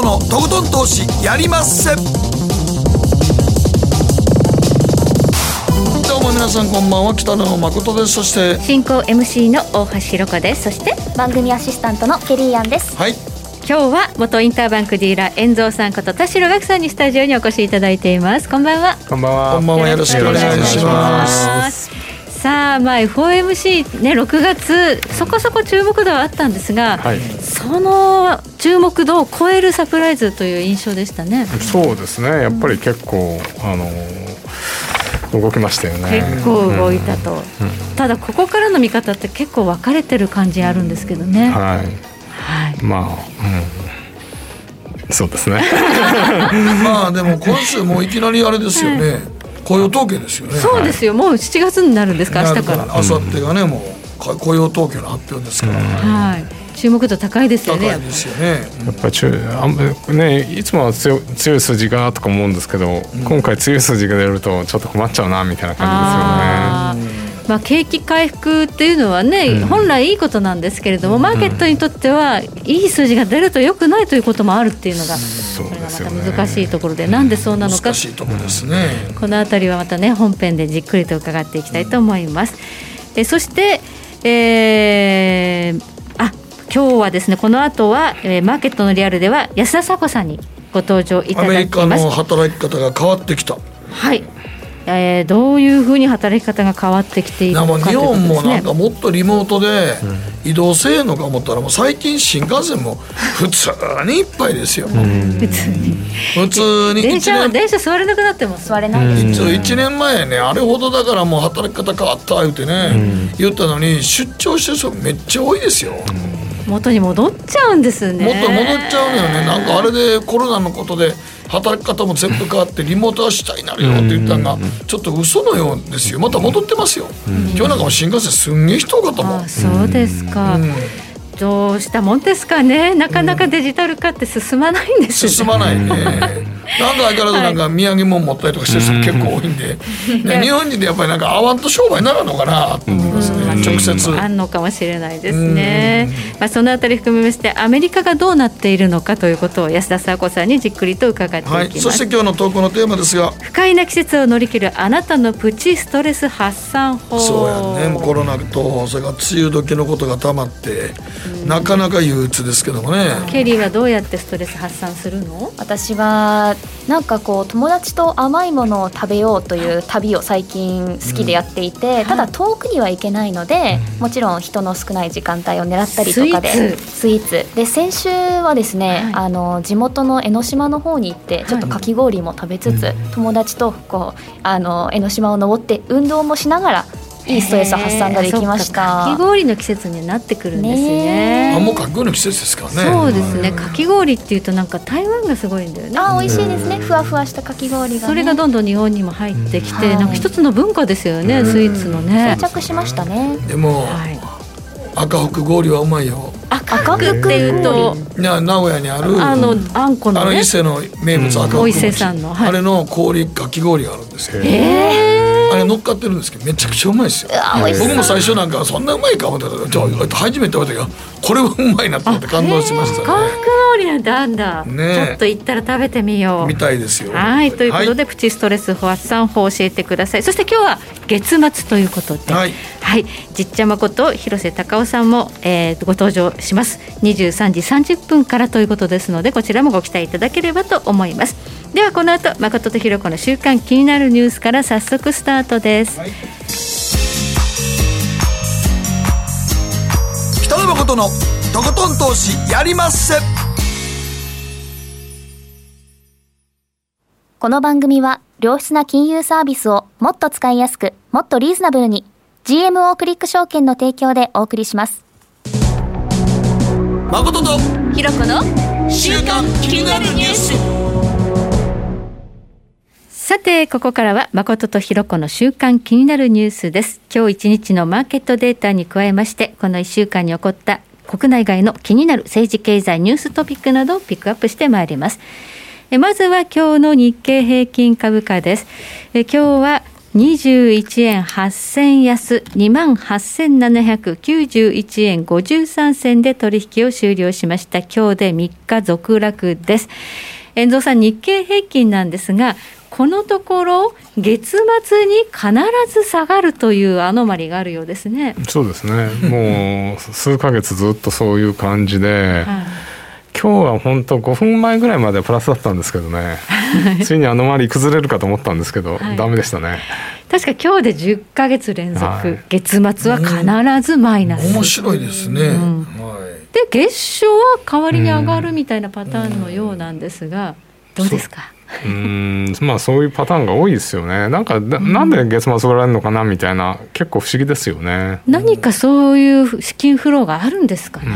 誠のとことん投資やりまっせ。どうも皆さんこんばんは。北野誠です。そして進行 MC の大橋ひろ子です。そして番組アシスタントのケリーアンです。はい。今日は元インターバンクディーラー遠蔵さんこと田代岳さんにスタジオにお越しいただいています。こんばんは。こんばんは。こんばんは。よろしくお願いしますさあまあ FOMC ね6月そこそこ注目度はあったんですが、はい。その注目度を超えるサプライズという印象でしたねそうですね。やっぱり結構あの動きましたよね。結構動いたと、ただここからの見方って結構分かれてる感じあるんですけどね、ははいい。まあ、うん。そうですね。まあでも今週もういきなりあれですよね雇用統計ですよね。そうですよ。もう7月になるんですか明日から。明後日がねもうか雇用統計の発表ですから、はい。注目度高いですよね高いですよね。やっぱり中あんねいつもは強強い数字がとか思うんですけど、今回強い数字が出るとちょっと困っちゃうなみたいな感あーまあ、景気回復っていうのはね、うん。本来いいことなんですけれども、マーケットにとってはいい数字が出ると良くないということもあるっていうのが、そうこれがまた難しいところで、なんでそうなのか。ね、このあたりはまたね本編でじっくりと伺っていきたいと思います。えそして、えーあ今日はですねこの後は、えーマーケットのリアルでは安田佐子さんにご登場いたアメリカだきますの。働き方が変わってきた。はい。えーどういうふうに働き方が変わってきているのかということ本もなんかもっとリモートで移動せえのか思ったらもう最近新幹線も普通にいっぱいですよ、普通に。普通に電車1年電車座れなくなってます？座れないです、一応1年前ねあれほどだからもう働き方変わった言うてね、言ったのに出張してる人めっちゃ多いですよ、元に戻っちゃうんですね。もっと戻っちゃうのよね。なんかあれでコロナのことで働き方も全部変わってリモートはしたいなるよって言ったのがちょっと嘘のようですよ。また戻ってますよ、今日なんかも新幹線すんげえ人多かったもん、あそうですか、うんどうしたもんですかねなかなかデジタル化って進まないんですよ進まないね。なんか相変わらずなんか土産物持ったりとかしてる人結構多いんで、ね日本人でやっぱりなんか合わんと商売にならんのかなと思いますね。直接。あんのかもしれないですね。まあそのあたり含めましてアメリカがどうなっているのかということを安田佐和子さんにじっくりと伺っていきはい。ます。そして今日の投稿のテーマですが、不快な季節を乗り切るあなたのプチストレス発散法。そうやね。もうコロナとそれから梅雨時のことがたまって、なかなか憂鬱ですけどもね。ケリーはどうやってストレス発散するの？私はなんかこう友達と甘いものを食べようという旅を最近好きでやっていて、ただ遠くには行けないので、もちろん人の少ない時間帯を狙ったりとかでスイーツ。スイーツ。で先週はですね、はい。あの地元の江ノ島の方に行ってちょっとかき氷も食べつつ、友達とこうあの江ノ島を登って運動もしながらいいストレス発散ができましへーそっかかきた。氷の季節になってくるんですね。あもうかっこいいの季節ですからね。そうですね。かき氷っていうとなんか台湾がすごいんだよね。あ美味しいですね。ふわふわしたかき氷が、ね。それがどんどん日本にも入ってきて、うんなんか一つの文化ですよね、スイーツのね定。着しましたね。でもはい。赤福氷はうまいよ。赤福っていうと、いや名古屋にある。あのあんこあのねの伊。勢の名物赤福お伊勢さんのはいあれの氷かき氷があるんですよ。えあれ乗っかってるんですけどめちゃくちゃうまいですよ。僕も最初なんかそんなうまいか思ったらじゃあ初めて食べたけどこれはうまいなと思って感動しましたね。韓福氷なんてあんだ。ねちょっと行ったら食べてみよう。みたいですよ。はいということで、はプチストレス発散法を教えてくださいそして今日は月末ということではいはい、じっちゃまこと広瀬隆夫さんも、えーご登場します。23時30分からということですのでこちらもご期待いただければと思います。ではこの後誠とひろ子の週間気になるニュースから早速スタートです、北野誠のとことん投資やりまっせ。この番組は良質な金融サービスをもっと使いやすくもっとリーズナブルに GMO クリック証券の提供でお送りします。誠とひろ子の週刊気になるニュース。さてここからは誠とひろ子の週間気になるニュースです。今日一日のマーケットデータに加えましてこの1週間に起こった国内外の気になる政治経済ニューストピックなどをピックアップしてまいります。えまずは今日の日経平均株価です。え今日は21円8銭安、28,791円53銭で取引を終了しました。今日で3日続落です。遠藤さん、日経平均なんですが、このところ、月末に必ず下がるというアノマリがあるようですね。そうですね。もう数ヶ月ずっとそういう感じで、はい今日は本当5分前ぐらいまでプラスだったんですけどね。ついにあの周り崩れるかと思ったんですけど、はい、ダメでしたね。確か今日で10か月連続、はい、月末は必ずマイナス、うん、面白いですね、うん、で月初は代わりに上がるみたいなパターンのようなんですが、どうですか？うんまあそういうパターンが多いですよね。なんかなん。で月末売られるのかなみたいな結構不思議ですよね。何かそういう資金フローがあるんですかね。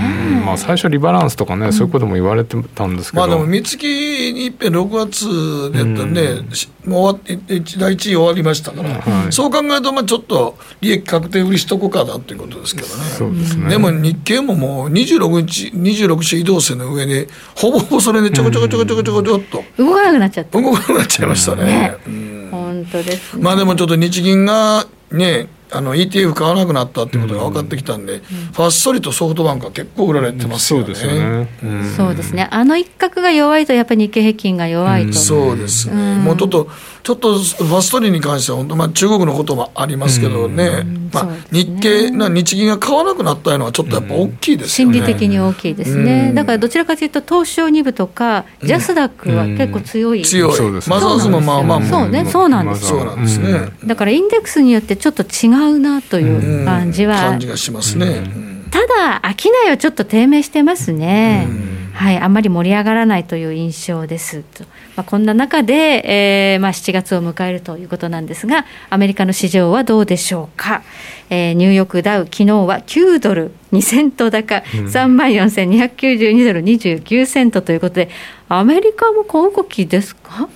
まあ最初リバランスとかね、そういうことも言われてたんですけど。まあでも三月にいっぺん6月でやったんで、うん、もう第1位終わりましたから、はい、そう考えるとまあちょっと利益確定売りしとこうかなということですけどね。そうですね。でも日経ももう26日26日移動線の上でほぼほぼそれでちょこちょこちょこちょこちょこちょこっと。動かなくなっちゃった動かなくなっちゃいましたね。ね。うん、本当です、ね、まあでもちょっと日銀がねあの ETF 買わなくなったっていうことが分かってきたんで、うん、ファッソリとソフトバンクは結構売られてますよね。そうですね。そうですね。あの一角が弱いとやっぱり日経平均が弱いと。そうですね。もうちょっとちょっとファストリーに関しては本当まあ中国のこともありますけどね。まあ日経な日銀が買わなくなったのはちょっとやっぱ大きいですよね。心理的に大きいですね。だからどちらかというと東証2部とかジャスダックは結構強い。強い。マザーズもまあまあそうね。そうなんです。そうなんですね。だからインデックスによってちょっと違うなという。感じは、感じがしますね、ただ商いはちょっと低迷してますね、はい、あんまり盛り上がらないという印象です。と、まあ、こんな中で、えーまあ、7月を迎えるということなんですがアメリカの市場はどうでしょうか、えー、ニューヨークダウ昨日は9ドル2セント高、3万4292ドル29セントということでアメリカも小動きですか？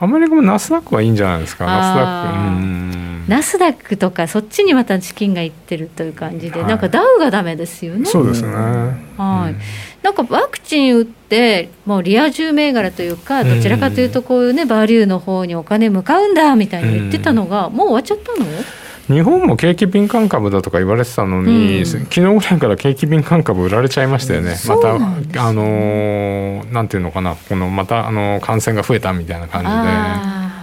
アメリカもナスダックはいいんじゃないですか、ナスダック。ナスダックとか、そっちにまた資金がいってるという感じで、はい、なんかダウがだめですよね。そうですね。はい。なんかワクチン打って、もうリア充銘柄というか、どちらかというと、こういうね、バリューの方にお金向かうんだみたいに言ってたのが、もう終わっちゃったの？日本も景気敏感株だとか言われてたのに、うん、昨日ぐらいから景気敏感株売られちゃいましたよね、また、あのなんていうのかな、このまたあの感染が増えたみたいな感じで。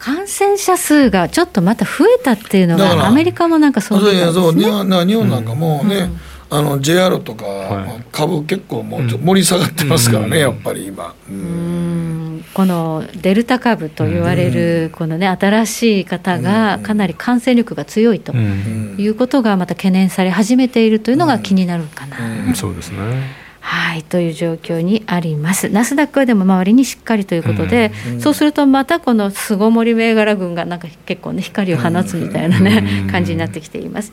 感染者数がちょっとまた増えたっていうのが、アメリカもなんかそうですね。そう日本なんかもね、うん。あの JR とか、株結構もう盛り下がってますからね、やっぱり今。うん。このデルタ株と言われるこのね新しい方がかなり感染力が強いということがまた懸念され始めているというのが気になるかな。そうですねはいという状況にあります。ナスダックはでも周りにしっかりということで、うん、そうするとまたこの巣ごもり銘柄群がなんか結構ね光を放つみたいなね、感じになってきています。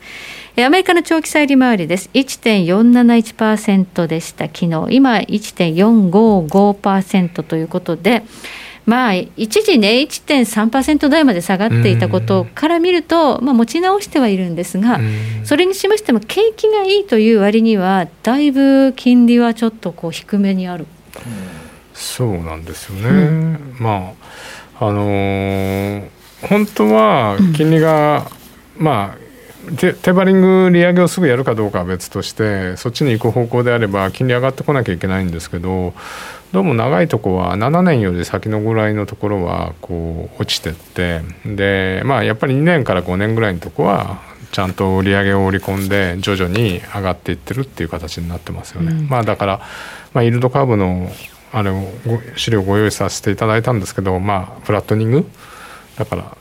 アメリカの長期債利回りです。1.471%でした昨日。今1.455%ということで。まあ、一時ね、1.3%台まで下がっていたことから見ると、まあ、持ち直してはいるんですが、それにしましても、景気がいいという割には、だいぶ金利はちょっとこう低めにある。そうなんですよね、うん、まああのー、本当は金利が、うん、まあテテバリング利上げをすぐやるかどうかは別としてそっちに行く方向であれば金利上がってこなきゃいけないんですけどどうも長いとこは7年より先のぐらいのところはこう落ちてって。でまあやっぱり2年から5年ぐらいのとこはちゃんと売り上げを織り込んで徐々に上がっていってるっていう形になってますよね。うん、まあだから、まあ、イールドカーブのあれを資料をご用意させていただいたんですけどまあフラットニング？だから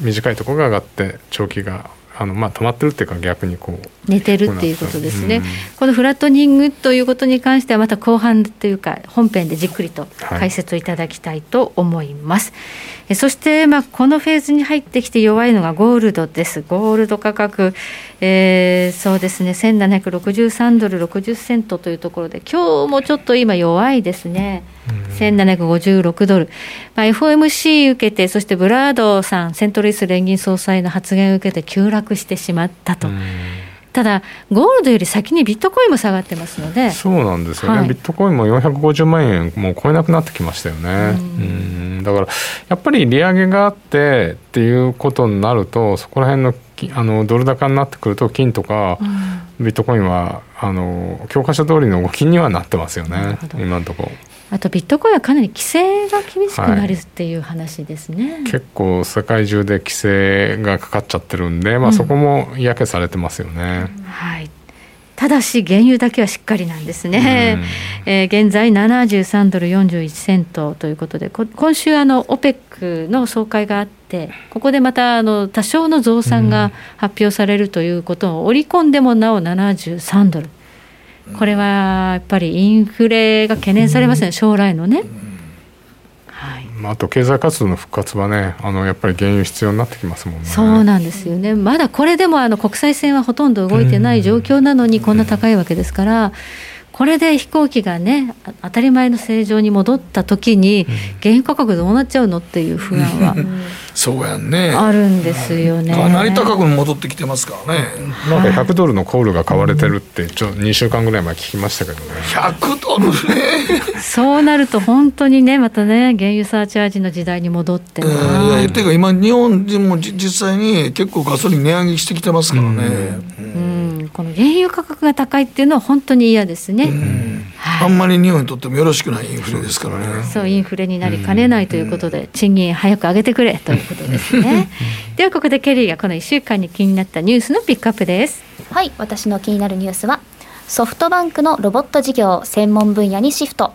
短いところが上がって長期があのまあ止まってるっていうか逆にこう寝てるっていうことですね、うん、このフラットニングということに関してはまた後半というか本編でじっくりと解説をいただきたいと思います、はい、そしてまあこのフェーズに入ってきて弱いのがゴールドです。ゴールド価格、えー、そうですね。1763ドル60セントというところで今日もちょっと今弱いですね、1756ドル、まあ、FOMC 受けて、そしてブラードさん、セントルイス連銀総裁の発言を受けて急落してしまったと。ただ、ゴールドより先にビットコインも下がってますので、そうなんですよね、はい、ビットコインも450万円もう超えなくなってきましたよね。うん。だからやっぱり利上げがあってっていうことになると、そこら辺のあのドル高になってくると、金とかビットコインはあの教科書通りの動きにはなってますよね、今のところ。あとビットコインはかなり規制が厳しくなるっていう話ですね、はい、結構世界中で規制がかかっちゃってるんで、まあ、そこも嫌気されてますよね、うん、はい。ただし原油だけはしっかりなんですね、うん、えー、現在73ドル41セントということで今週あの OPEC の総会があってここでまたあの多少の増産が発表されるということを織り込んでもなお73ドルこれはやっぱりインフレが懸念されますね、将来のね。はい、あと経済活動の復活はねあのやっぱり原油必要になってきますもんね。そうなんですよね。まだこれでもあの国際線はほとんど動いてない状況なのにこんな高いわけですから、これで飛行機がね当たり前の正常に戻った時に原油価格どうなっちゃうのっていう不安は。そうやんね。あるんですよね。かなり高く戻ってきてますからね。なんか100ドルのコールが買われてるってちょ2週間ぐらい前聞きましたけどね。100ドルね。そうなると本当にねまたね原油サーチャージの時代に戻ってえー、ていうか今日本人も実際に結構ガソリン値上げしてきてますからね、うん、うん、この原油価格が高いっていうのは本当に嫌ですね、はい、あんまり日本にとってもよろしくないインフレですからね。そうインフレになりかねないということで、賃金早く上げてくれということですね。ではここでケリーがこの1週間に気になったニュースのピックアップです。はい私の気になるニュースはソフトバンクのロボット事業専門分野にシフト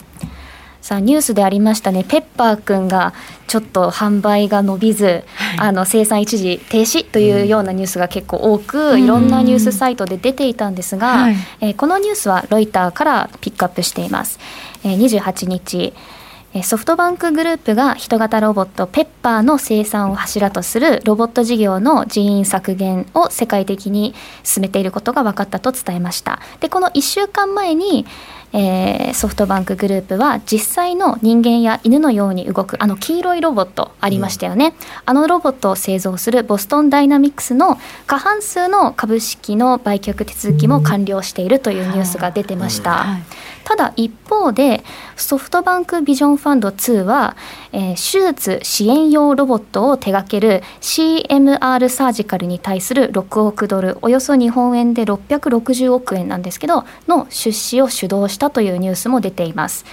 さあニュースでありましたね。ペッパーくんがちょっと販売が伸びず、はい、あの生産一時停止というようなニュースが結構多く、うん、いろんなニュースサイトで出ていたんですが、はい、えー、このニュースはロイターからピックアップしています。えー、28日ソフトバンクグループが人型ロボットペッパーの生産を柱とするロボット事業の人員削減を世界的に進めていることが分かったと伝えました。でこの1週間前にえー、ソフトバンクグループは実際の人間や犬のように動くあの黄色いロボットありましたよね、うん、あのロボットを製造するボストンダイナミックスの過半数の株式の売却手続きも完了しているというニュースが出てました。はい。ただ一方でソフトバンクビジョンファンド2は、えー、手術支援用ロボットを手掛ける CMR サージカルに対する6億ドルおよそ日本円で660億円なんですけどの出資を主導したというニュースも出ています。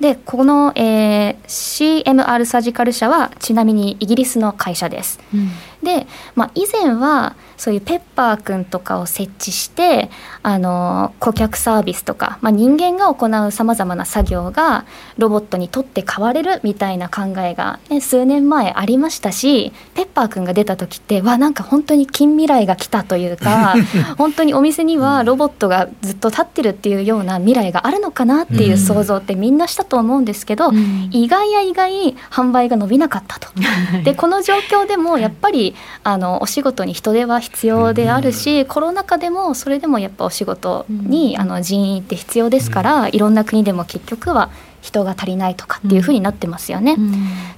でこの、えー、CMR サージカル社はちなみにイギリスの会社です。うん、で、まあ、以前はそういうペッパーくんとかを設置してあの顧客サービスとか、まあ、人間が行うさまざまな作業がロボットにとって代われるみたいな考えが、ね、数年前ありましたしペッパーくんが出た時ってわなんか本当に近未来が来たというか 本当にお店にはロボットがずっと立ってるっていうような未来があるのかなっていう想像ってみんなしたと思うんですけど、うん、意外や意外販売が伸びなかったと。でこの状況でもやっぱりあのお仕事に人手は必要であるし、コロナ禍でもそれでもやっぱお仕事に、あの人員って必要ですから、いろんな国でも結局は人が足りないとかっていうふうになってますよね。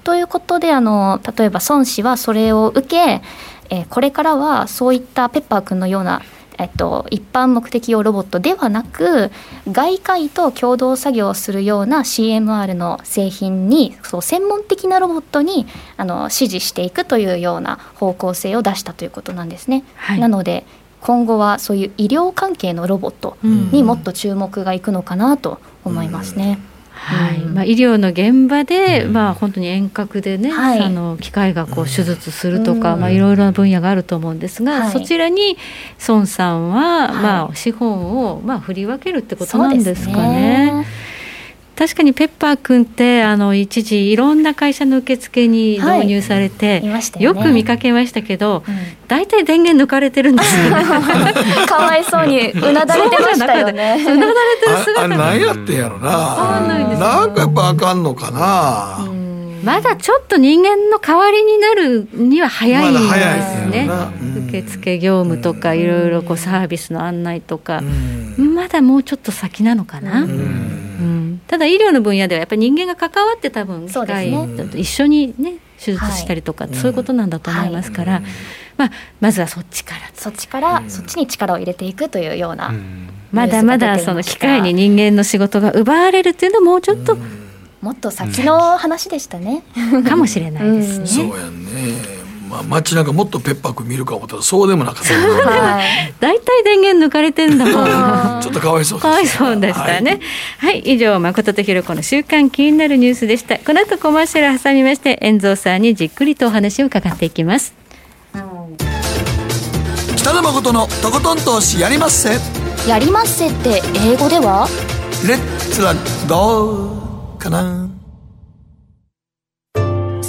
ということであの例えば孫子はそれを受け、えー、これからはそういったペッパーくんのようなえっと、一般目的用ロボットではなく外科医と共同作業をするような CMR の製品にそう専門的なロボットにあの指示していくというような方向性を出したということなんですね。はい、なので今後はそういう医療関係のロボットにもっと注目がいくのかなと思いますね。うんはい。まあ、医療の現場で、まあ、本当に遠隔でね、はい、あの機械がこう手術するとか、まあ、いろいろな分野があると思うんですが、はい、そちらに孫さんは、まあ、資本を、まあ、振り分けるってことなんですかね。確かにペッパー君ってあの一時いろんな会社の受付に導入されて、はいよね、よく見かけましたけど、大、う、体、ん、電源抜かれてるんですよね。かわいそうにうなだれてましたよね。うなだれてる姿が。何やってんやろな。なんかやっぱあかんのかな。まだちょっと人間の代わりになるには早いですね。受付業務とかいろいろこうサービスの案内とか、まだもうちょっと先なのかな。うんただ医療の分野ではやっぱり人間が関わって多分機械と一緒にね手術したりとか、そういうことなんだと思いますから、ままあ、まずはそっちから。そっちから、そっちに力を入れていくというような、うん。まだまだその機械に人間の仕事が奪われるっていうのはもうちょっともっと先の話でしたね。かもしれないですね。そうやんねまあ街中もっとペッパーくん見るか思ったらそうでもなかったはい。大体電源抜かれてんだもん。ちょっとかわいそうですかわいそうでしたね。はい、以上誠とひろ子の週間気になるニュースでした。この後コマーシャル挟みまして、遠蔵さんにじっくりとお話を伺っていきます。北野誠のとことん投資やりまっせやりまっせって英語では？レッツラゴーかな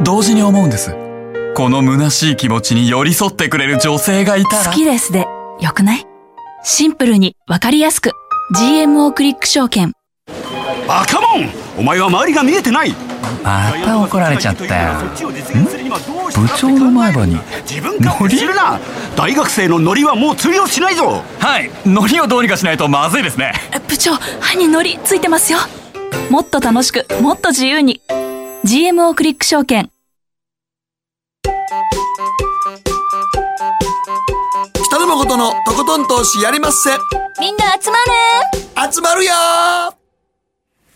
同時に思うんです。この虚しい気持ちに寄り添ってくれる女性がいたら。好きですで、よくない？シンプルにわかりやすく。GMO クリック証券。バカモン！お前は周りが見えてない！また怒られちゃったよ。部長の前歯に自分勝手にするな！大学生のノリはもう通用しないぞ！はい。海苔をどうにかしないとまずいですね。え部長、歯にノリついてますよ。もっと楽しく、もっと自由に。GMO クリック証券。北野誠のとことん投資やりまっせみんな集まれ集まるよ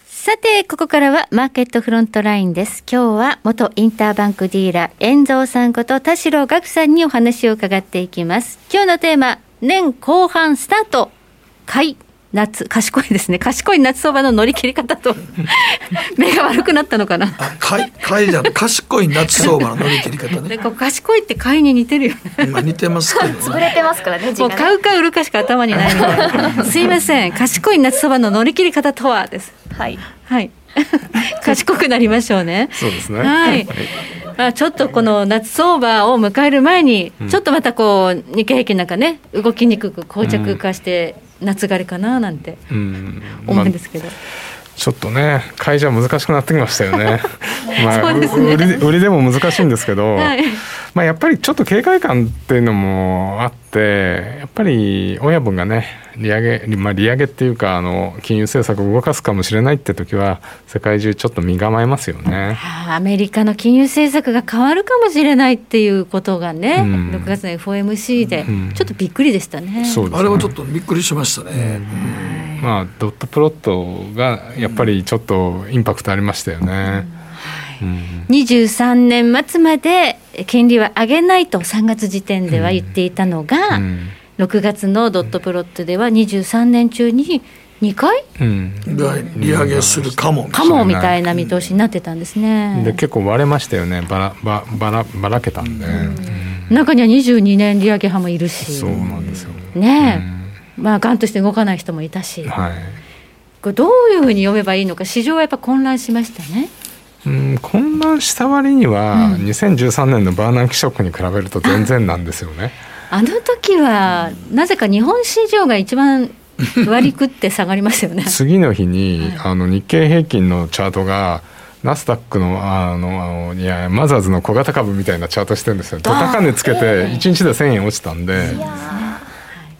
さて、ここからはマーケットフロントラインです。今日は元インターバンクディーラー、遠蔵さんこと田代岳さんにお話を伺っていきます。今日のテーマ、年後半スタート、買い、夏、賢いですね。賢い夏相場の乗り切り方と、目が悪くなったのかな。あかいかいじゃん賢い夏相場の乗り切り方ねでこう賢いって買いに似てるよね。まあ似てますけど 潰ねれてますからね、字もう買うか売るかしか頭にないみたいな。すいません。賢い夏相場の乗り切り方とはです。はい。はい。賢くなりましょうね。そうですね。はい。まあ、ちょっとこの夏相場を迎える前に、ちょっとまたこう日経平均なんかね動きにくく膠着化して夏枯れかななんてうん。思うんですけど、ちょっとね会社難しくなってきましたよね。まあそうですね。売り売りでも難しいんですけど、はい。まあやっぱりちょっと警戒感っていうのもあって、やっぱり親分がね利上げまあ利上げっていうかあの金融政策を動かすかもしれないって時は世界中ちょっと身構えますよね。はあアメリカの金融政策が変わるかもしれないっていうことがね、うん6月の FOMC でうんちょっとびっくりでしたね。そうですねあれはちょっとびっくりしましたね、まあドットプロットがやっぱりちょっとインパクトありましたよね。うん。23年末まで金利は上げないと3月時点では言っていたのが、うん。6月のドットプロットでは23年中に2回うん。が利上げするかも。かもみたいな見通しになってたんですね。で結構割れましたよね。ばらばばらばらけたんで、中には22年利上げ派もいるし。そうなんですよ。ねえ、まあガンとして動かない人もいたし、はい。これどういうふうに読めばいいのか市場はやっぱ混乱しましたね。うん、混乱した割には、2013年のバーナンキショックに比べると全然なんですよね。あの時はなぜか日本市場が一番割り食って下がりますよね。次の日に、あの日経平均のチャートがナスダックのあのあのいやマザーズの小型株みたいなチャートしてるんですよ。ド高値つけて1日で1,000円落ちたんで。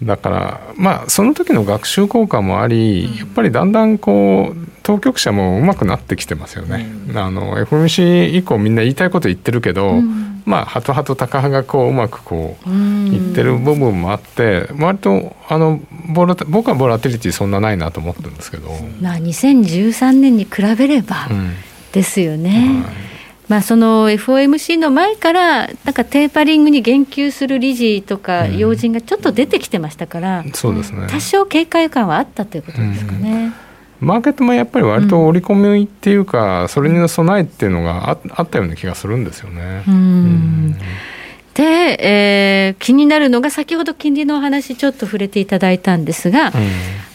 だからまあその時の学習効果もありやっぱりだんだんこう当局者も上手くなってきてますよね。あの FOMC 以降みんな言いたいこと言ってるけど、まあハトハトタカ派がこううまくこう言ってる部分もあって割とあのボラ僕はボラティリティそんなないなと思ってるんですけど。まあ2013年に比べればうんですよね。まあその FOMC の前からなんかテーパリングに言及する理事とか要人がちょっと出てきてましたから、そうですね多少警戒感はあったということですかね。マーケットもやっぱり割と織り込みっていうか、それに備えっていうのがああったような気がするんですよね。うん。で、えー気になるのが先ほど金利のお話ちょっと触れていただいたんですが、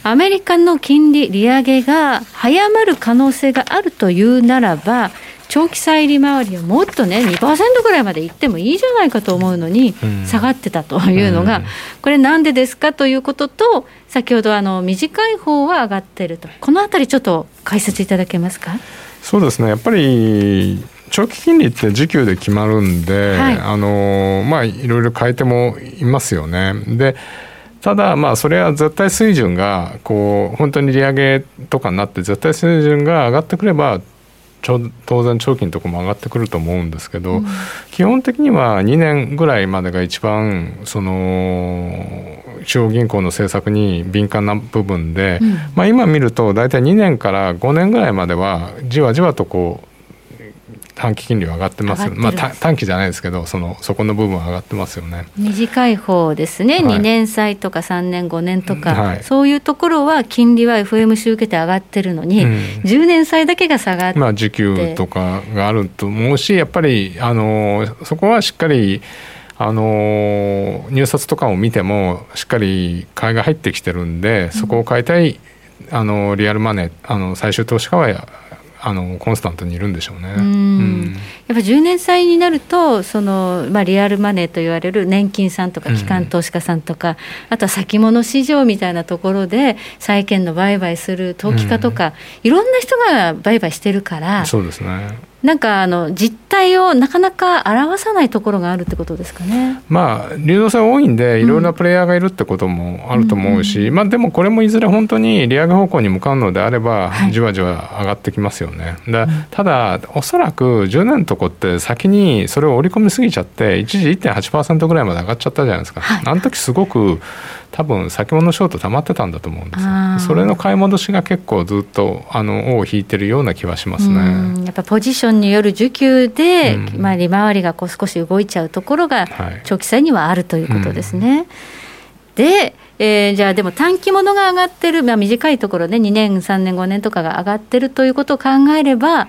アメリカの金利利上げが早まる可能性があるというならば長期債利回りはもっとね2%ぐらいまでいってもいいじゃないかと思うのに、下がってたというのが、うん、これなんでですかということと先ほどあの短い方は上がってると。このあたりちょっと解説いただけますか？そうですね。やっぱり長期金利って時給で決まるんで、はい、あのまあいろいろ変えてもいますよね。でただまあそれは絶対水準がこう本当に利上げとかになって絶対水準が上がってくれば当然長期のとこも上がってくると思うんですけど、うん、基本的には2年ぐらいまでが一番その中央銀行の政策に敏感な部分で、うん、まあ、今見ると大体2年から5年ぐらいまではじわじわとこう短期金利は上がってます。まあ、短期じゃないですけどそのそこの部分は上がってますよね。短い方ですね、はい、2年債とか3年5年とか、はい、そういうところは金利は FMC 受けて上がってるのに、うん、10年債だけが下がってまあ時給とかがあると思うしやっぱりあのそこはしっかりあの入札とかを見てもしっかり買いが入ってきてるんでそこを買いたい、あのリアルマネーあの最終投資家はあのコンスタントにいるんでしょうね。うん、やっぱ10年債になるとその、まあ、リアルマネーと言われる年金さんとか機関投資家さんとか、うん、あとは先物市場みたいなところで債券の売買する投機家とか、うん、いろんな人が売買してるからそうですねなんかあの実態をなかなか表さないところがあるってことですかね。まあ流動性多いんでいろいろなプレイヤーがいるってこともあると思うし、うん、まあでもこれもいずれ本当に利上げ方向に向かうのであれば、じわじわ上がってきますよね。でただおそらく10年のとこって先にそれを織り込みすぎちゃって一時1.8%ぐらいまで上がっちゃったじゃないですか。はい、あの時すごく多分先物ショート溜まってたんだと思うんですよ。それの買い戻しが結構ずっとあの尾を引いてるような気はしますね。やっぱポジションによる需給で、うん、まあ、利回りがこう少し動いちゃうところが長期債にはあるということですね。はいうん、でえー、じゃあでも短期物が上がってる、まあ、短いところで、ね、2年3年5年とかが上がってるということを考えれば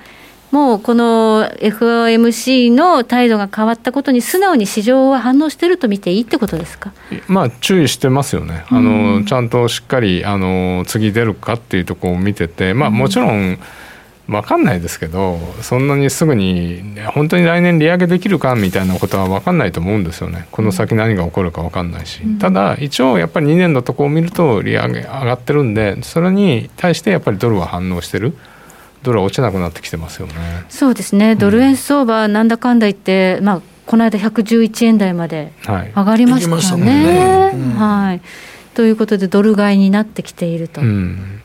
もうこの FOMC の態度が変わったことに素直に市場は反応してると見ていいってことですか、まあ、注意してますよね、あのちゃんとしっかりあの次出るかっていうところを見てて、まあ、もちろん、分かんないですけどそんなにすぐに本当に来年利上げできるかみたいなことは分かんないと思うんですよね。この先何が起こるか分かんないし、うん、ただ一応やっぱり2年のとこを見ると利上げ上がってるんでそれに対してやっぱりドルは反応してる。ドルは落ちなくなってきてますよね。そうですね。ドル円相場、なんだかんだ言って、まあこの間111円台まで上がりましたね。はい、ねはい。ということでドル買いになってきていると。うん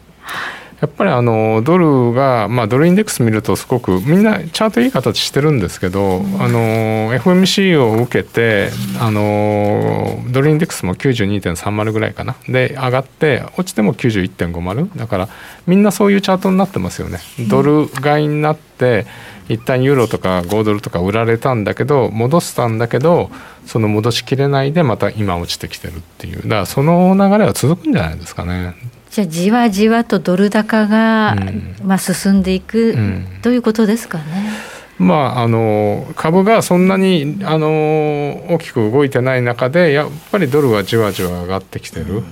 やっぱりあのドルが、まあ、ドルインデックス見るとすごくみんなチャートいい形してるんですけど、あの FMC を受けてあのドルインデックスも92.30ぐらいかな。で上がって落ちても91.50だからみんなそういうチャートになってますよね。ドル買いになって一旦ユーロとか5ドルとか売られたんだけど戻したんだけどその戻しきれないでまた今落ちてきてるっていう。だからその流れは続くんじゃないですかね。じゃあじわじわとドル高が、うん、まあ、進んでいく、うん、ということですかね。まあ、あの株がそんなにあの大きく動いてない中でやっぱりドルはじわじわ上がってきてる、うん、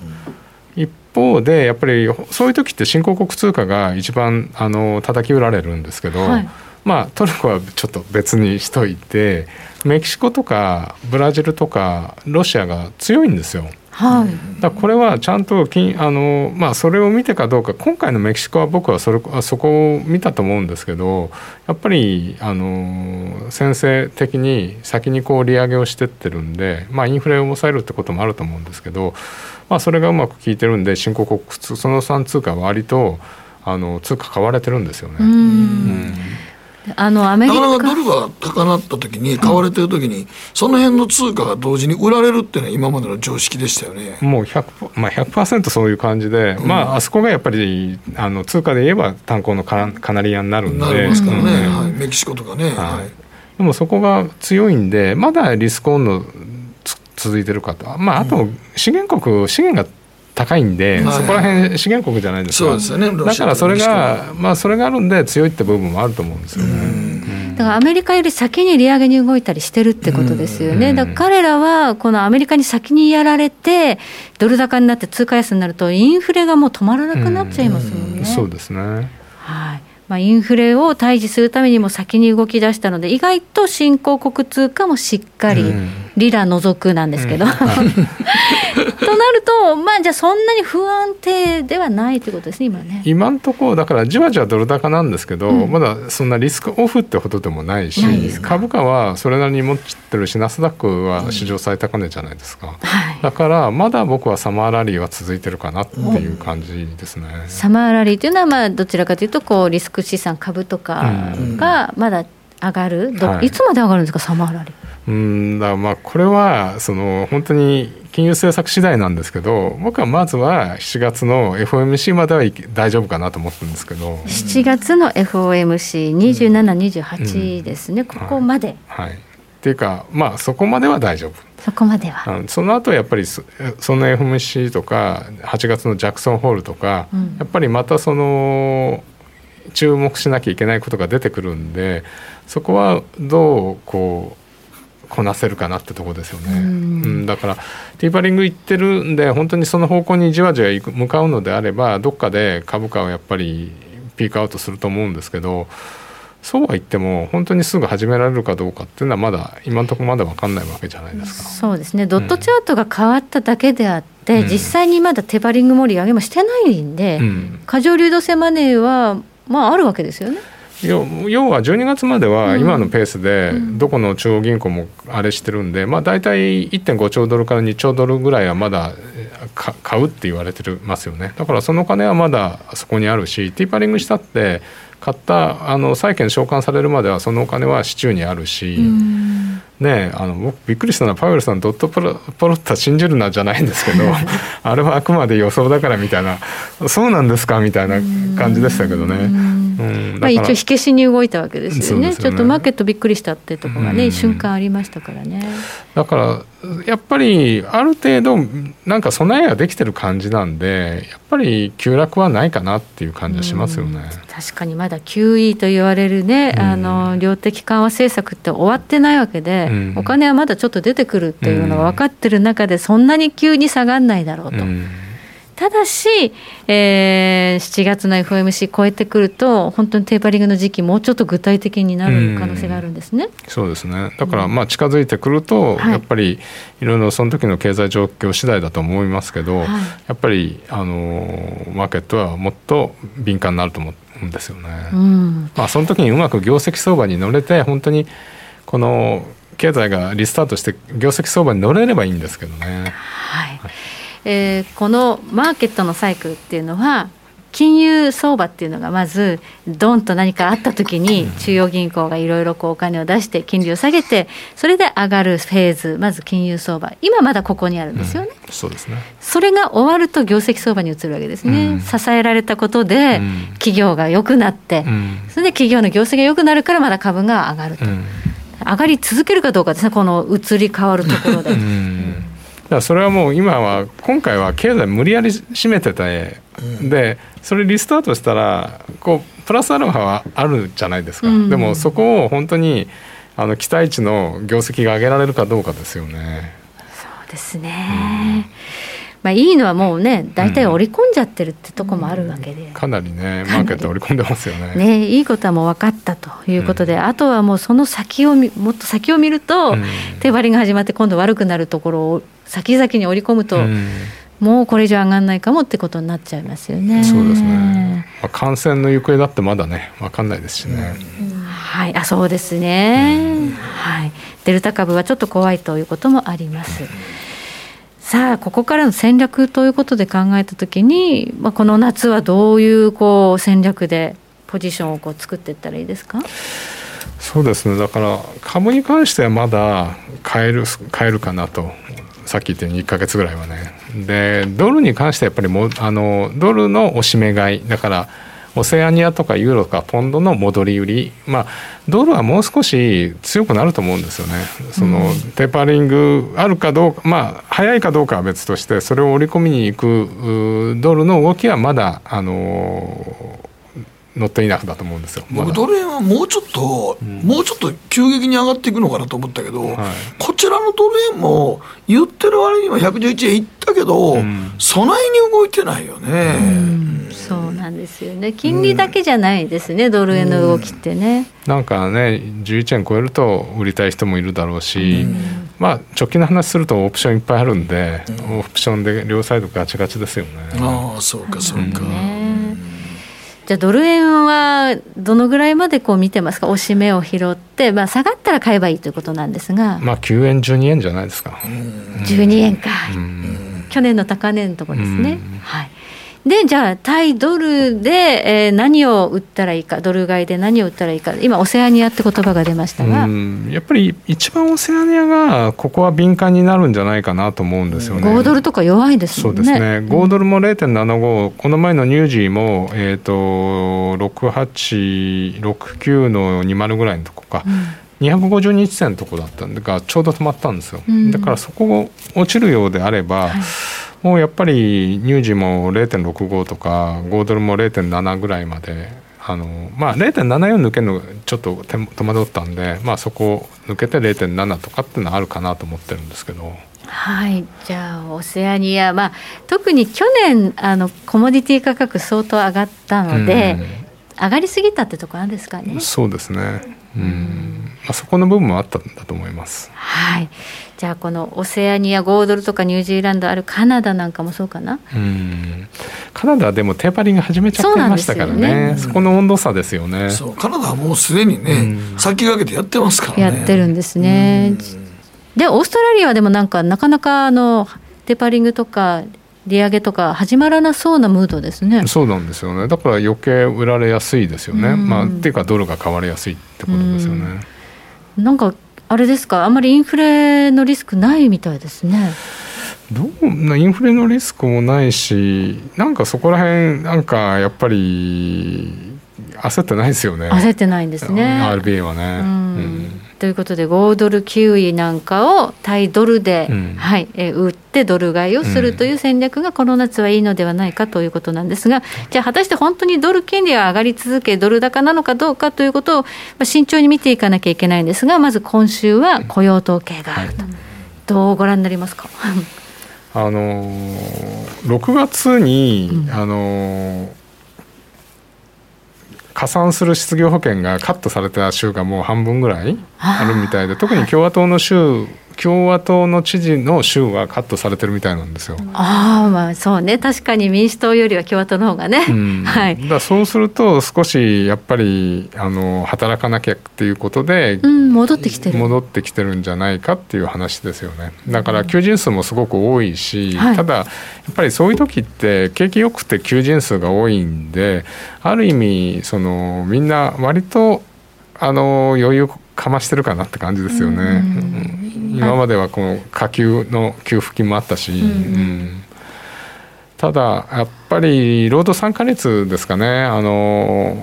一方でやっぱりそういう時って新興国通貨が一番あの叩き売られるんですけど、はい、まあトルコはちょっと別にしといてメキシコとかブラジルとかロシアが強いんですよ。はい、だこれはちゃんときあの、まあ、それを見てかどうか今回のメキシコは僕はそれそこを見たと思うんですけどやっぱりあの先制的に先にこう利上げをしてってるんで、まあ、インフレを抑えるってこともあると思うんですけど、まあ、それがうまく効いてるんで新興国その3通貨は割とあの通貨買われてるんですよね。うんあのアメリカ。なかなかドルが高なった時に買われてる時に、その辺の通貨が同時に売られるっていうのは今までの常識でしたよね。もう 100%, まあ100%そういう感じで、うん、まああそこがやっぱりあの通貨で言えば炭鉱のカナリアになるんで。なりますからね、うん、はい、メキシコとかね、はい、でもそこが強いんでまだリスクオンの続いてるかと。まああと資源国資源が高いんで、はい、そこら辺資源国じゃないですか。そうですね。だからそれがまあそれがあるんで強いって部分もあると思うんですよね。だからアメリカより先に利上げに動いたりしてるってことですよね。だから彼らはこのアメリカに先にやられてドル高になって通貨安になるとインフレがもう止まらなくなっちゃいますもんね。そうですね。はい。まあ、インフレを対峙するためにも先に動き出したので、意外と新興国通貨もしっかり、リラ除くなんですけど。うんはい、となると、まあ、じゃあ、そんなに不安定ではないということですね、今ね。今のところ、だからじわじわドル高なんですけど、うん、まだそんなリスクオフってほどでもないし、株価はそれなりに持ってるし、ナスダックは史上最高値じゃないですか。はい、だから、まだ僕はサマーラリーは続いてるかなっていう感じですね。サマーラリーというのは、まあ、どちらかというと、こうリスク資産、株とかがまだ上がる、はい、いつまで上がるんですか、サマーラリー。うんだまあこれはその本当に金融政策次第なんですけど僕はまずは7月の FOMC までは大丈夫かなと思ってるんですけど。7月の FOMC2728 ですね、うん、ここまで。はい、はい、っていうかまあそこまでは大丈夫。そこまでは。その後やっぱりその FMC とか8月のジャクソンホールとか、うん、やっぱりまたその注目しなきゃいけないことが出てくるんでそこはどうこうこなせるかなってとこですよね、うん、だからティーパリング行ってるんで本当にその方向にじわじわ向かうのであればどっかで株価はやっぱりピークアウトすると思うんですけどそうは言っても本当にすぐ始められるかどうかっていうのはまだ今のところまだ分かんないわけじゃないですか。そうですね。ドットチャートが変わっただけであって、うん、実際にまだテーパリング盛り上げもしてないんで、うん、過剰流動性マネーはまああるわけですよね。要は12月までは今のペースでどこの中央銀行もあれしてるんで、まあ、大体1.5兆ドルから2兆ドルぐらいはまだ買うって言われてますよねだからその金はまだそこにあるしティーパリングしたって買ったあの債券償還されるまではそのお金は市中にあるし。ねあの僕びっくりしたのはパウエルさんドットプロポロッタ信じるなじゃないんですけど あれはあくまで予想だからみたいなそうなんですかみたいな感じでしたけどね。うん。まあ、一応火消しに動いたわけですよね、ね、ちょっとマーケットびっくりしたってとこがね、瞬間ありましたからね。だからやっぱりある程度なんか備えができてる感じなんでやっぱり急落はないかなっていう感じはしますよね。確かにまだ QE と言われるね、あの量的緩和政策って終わってないわけで、お金はまだちょっと出てくるっていうのが分かってる中でそんなに急に下がらないだろうと。ただし、えー、7月の FOMC 超えてくると、本当にテーパリングの時期、もうちょっと具体的になる可能性があるんですね、うそうですね、だからまあ近づいてくると、やっぱりいろいろその時の経済状況次第だと思いますけど、はい、やっぱりあのマーケットはもっと敏感になると思うんですよね。うん、まあ、その時にうまく業績相場に乗れて、本当にこの経済がリスタートして、業績相場に乗れればいいんですけどね。はいえー、このマーケットのサイクルっていうのは金融相場っていうのがまずドンと何かあった時に中央銀行がいろいろお金を出して金利を下げてそれで上がるフェーズまず金融相場。今まだここにあるんですよね、うん、そうですね。それが終わると業績相場に移るわけですね、うん、支えられたことで企業が良くなって、うん、それで企業の業績が良くなるからまだ株が上がると、上がり続けるかどうかですね。この移り変わるところで。だそれはもう今は今回は経済無理やり締めてて、でそれリスタートしたらこうプラスアルファはあるじゃないですか、うん、でもそこを本当にあの期待値の業績が上げられるかどうかですよね。そうですね、うん。まあ、いいのはもうね大体織り込んじゃってるってとこもあるわけで、うん、かなり。ねマーケット織り込んでますよね。ねいいことはもう分かったということで、うん、あとはもうその先をもっと先を見ると、うん、手張りが始まって今度悪くなるところを先々に織り込むと、もうこれ以上上がらないかもってことになっちゃいますよね。そうですね。まあ、感染の行方だってまだね分かんないですしね。はい、あそうですね、はい。デルタ株はちょっと怖いということもあります。さあここからの戦略ということで考えたときに、まあ、この夏はどういうこう戦略でポジションをこう作っていったらいいですか？そうですねだから株に関してはまだ買える買えるかなとさっき言ったように1か月ぐらいはね。でドルに関してはやっぱりもあのドルの押し目買いだからオセアニアとかユーロとかポンドの戻り売り、まあ、ドルはもう少し強くなると思うんですよね。そのテーパリングあるかどうか、まあ、早いかどうかは別として、それを織り込みに行くドルの動きはまだ、あの乗っていなくだと思うんですよ。僕、ドル円はもうちょっと、うん、もうちょっと急激に上がっていくのかなと思ったけど、はい、こちらのドル円も、言ってる割には111円いったけど、うん、備えに動いてないよね。うん。そうなんですよね。金利だけじゃないですね、ドル円の動きってね。なんかね11円超えると売りたい人もいるだろうし、まあ直近の話するとオプションいっぱいあるんで、オプションで両サイドガチガチですよね。ああそうかそうか、じゃあドル円はどのぐらいまでこう見てますか、押し目を拾って、まあ、下がったら買えばいいということなんですが、まあ9円12円じゃないですか。12円か、うん。去年の高値のところですね。はいでじゃあ、対ドルで、えー何を売ったらいいか、ドル買いで何を売ったらいいか、今、オセアニアって言葉が出ましたが、うん。やっぱり一番オセアニアがここは敏感になるんじゃないかなと思うんですよね。5ドルとか弱いですね。うんですね、5ドルも0.75、この前のニュージーも、えー、と68、69の20ぐらいのとこか、250日線のとこだったんでがちょうど止まったんですよ、うんだからそこ落ちるようであれば、もうやっぱりニュージーも0.65とか、5ドルも0.7ぐらいまで。あのまあ、0.74抜けるのちょっと手戸惑ったんで、まあ、そこを抜けて0.7とかっていうのはあるかなと思ってるんですけど。はい、じゃあ、オセアニア、まあ、特に去年あの、コモディティ価格相当上がったので、上がりすぎたってとこあるんですかね。そうですね。うん、まあ、そこの部分もあったんだと思います。はい、じゃあ、このオセアニア、5ドルとかニュージーランドあるカナダなんかもそうかな？うん、カナダはでもテーパリング始めちゃってましたからそうなんね。ですそこの温度差ですよね。そうカナダはもうすでにね、先駆けてやってますからねやってるんですね。で、オーストラリアはでもなんか、なかなかあのテーパリングとか、利上げとか始まらなそうなムードですね。そうなんですよね。だから余計売られやすいですよね。うんまあっていうかドルが買われやすいってことですよね。なんかあれですか、あんまりインフレのリスクないみたいですね。どうなインフレのリスクもないし、なんかそこら辺なんかやっぱり焦ってないですよね。焦ってないんですね。RBA はね。うんうんということで5ドル9位なんかを対ドルで、うん。はいえー売ってドル買いをするという戦略がこの夏はいいのではないかということなんですがじゃあ果たして本当にドル金利は上がり続けドル高なのかどうかということを、まあ、慎重に見ていかなきゃいけないんですがまず今週は雇用統計があると、どうご覧になりますか？あのー6月に、あのー加算する失業保険がカットされた州がもう半分ぐらいあるみたいで特に共和党の州共和党の知事の州はカットされてるみたいなんですよ。ああまあそうね。確かに民主党よりは共和党の方がね、うん。はい、だそうすると少しやっぱりあの働かなきゃっていうことでうん、戻ってきてる。戻ってきてるんじゃないかっていう話ですよね。だから求人数もすごく多いし、はい。ただやっぱりそういう時って景気よくて求人数が多いんである意味そのみんな割とあの余裕かましてるかなって感じですよね。うん今まではこの下給の給付金もあったし、うん。ただやっぱり労働参加率ですかね。あの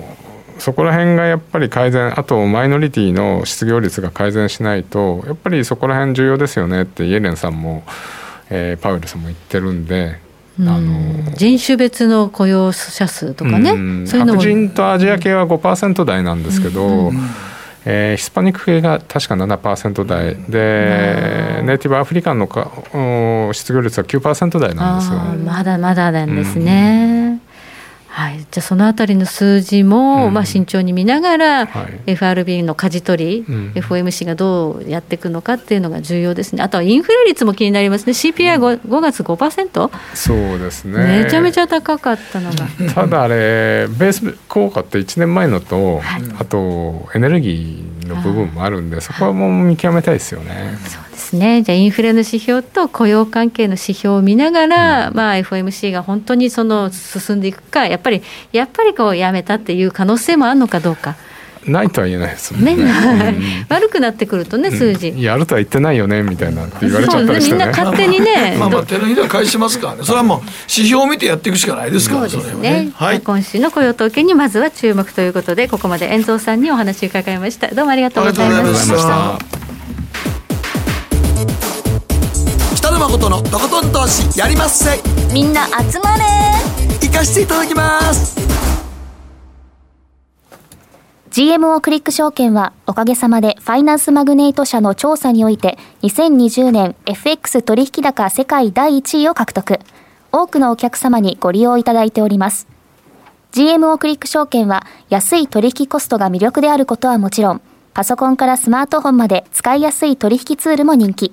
そこら辺がやっぱり改善あとマイノリティの失業率が改善しないとやっぱりそこら辺重要ですよねってイエレンさんも、えーパウエルさんも言ってるんで。あの人種別の雇用者数とかね、うん。そういうのも。白人とアジア系は5%台なんですけど、えーヒスパニック系が確か7%台で、ネイティブアフリカンのかお失業率は9%台なんですよ。まだまだなんですね。はい、じゃあそのあたりの数字も、まあ慎重に見ながら、はい。FRB の舵取り、うん。FOMC がどうやっていくのかっていうのが重要ですね。あとはインフレ率も気になりますね。CPI5、5月5%、そうですね。めちゃめちゃ高かったのが。ただあれベース効果って1年前のと、あとエネルギーの部分もあるんでそこはもう見極めたいですよね。そうですね。じゃあインフレの指標と雇用関係の指標を見ながら、まあ FOMC が本当にその進んでいくか、やっぱりやっぱりこうやめたっていう可能性もあるのかどうか。ないとは言えないですもんね、ね。悪くなってくるとね数字。うんやるとは言ってないよねみたいなって言われちゃったりしてね。そうですねみんな勝手にねまあまあ手のひら返しますからねそれはもう指標を見てやっていくしかないですからそうですね。はい今週の雇用統計にまずは注目ということで、ここまで遠藤さんにお話を伺いました。どうもありがとうございまありがとうございした。野誠のとことん投資やりまっせみんな集まれ行かしていただきます GMO クリック証券はおかげさまでファイナンスマグネート社の調査において2020年 FX 取引高世界第1位を獲得。多くのお客様にご利用いただいております。GMO クリック証券は安い取引コストが魅力であることはもちろん、パソコンからスマートフォンまで使いやすい取引ツールも人気。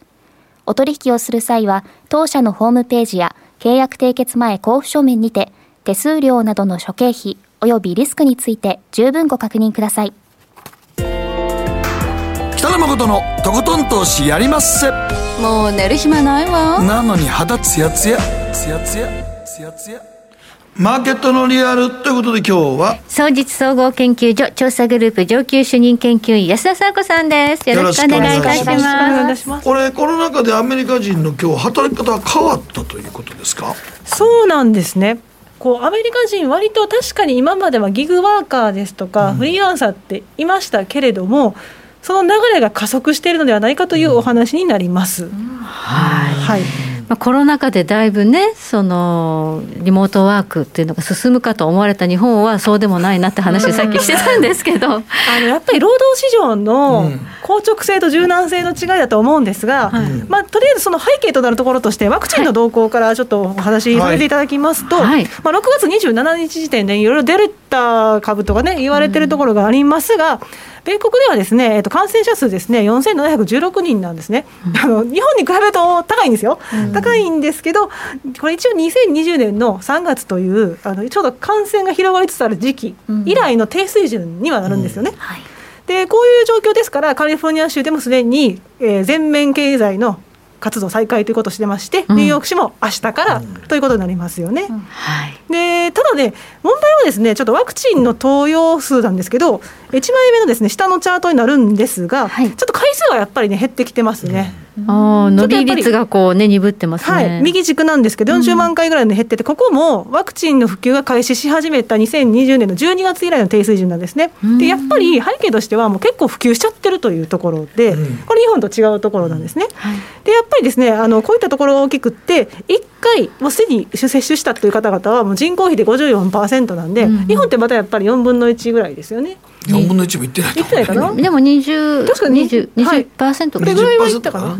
お取引をする際は当社のホームページや契約締結前交付書面にて手数料などの諸経費及びリスクについて十分ご確認ください。北野誠のとことん投資やりまっせ。もう寝る暇ないわ。なのに肌ツヤツヤ。ツヤツヤ。ツヤツヤマーケットのリアルということで今日は？総実総合研究所調査グループ上級主任研究員安田沙子さんです。よろしくお願いいたします。ます。これコロナ禍でアメリカ人の今日働き方が変わったということですか？そうなんですね。こうアメリカ人割と確かに今まではギグワーカーですとか、フリーランサーっていましたけれどもその流れが加速しているのではないかというお話になります、はいはいまあ、コロナ禍でだいぶねそのリモートワークっていうのが進むかと思われた日本はそうでもないなって話さっきしてたんですけど、あのやっぱり労働市場の硬直性と柔軟性の違いだと思うんですが、まあ、とりあえずその背景となるところとしてワクチンの動向からちょっとお話しさせていただきますと、はい。まあ、6月27日時点でいろいろデルタ株とかね言われてるところがありますが、米国ではですね、えっと、感染者数ですね4716人なんですね、あの日本に比べると高いんですよ、高いんですけどこれ一応2020年の3月というあのちょうど感染が広がりつつある時期以来の低水準にはなるんですよね。でこういう状況ですからカリフォルニア州でもすでに、えー全面経済の活動再開ということをしてまして、ニューヨーク市も明日からということになりますよね。はい。でただね、問題はですねちょっとワクチンの投与数なんですけど、1枚目のですね下のチャートになるんですが、はい。ちょっと回数はやっぱりね減ってきてますね。ああ伸び率がこうね鈍ってますね、はい、右軸なんですけど、40万回ぐらいで減ってて、ここもワクチンの普及が開始し始めた2020年の12月以来の低水準なんですね。でやっぱり背景としては、もう結構普及しちゃってるというところで、これ、日本と違うところなんですね。でやっぱりですねあのこういったところが大きくって、1回、もうすでに接種したという方々は、もう人口比で54%なんで、日本ってまたやっぱり4分の1ぐらいですよね。4分の1もいってないといってないかな。でも20確かに20 20%これぐらいはいったかな。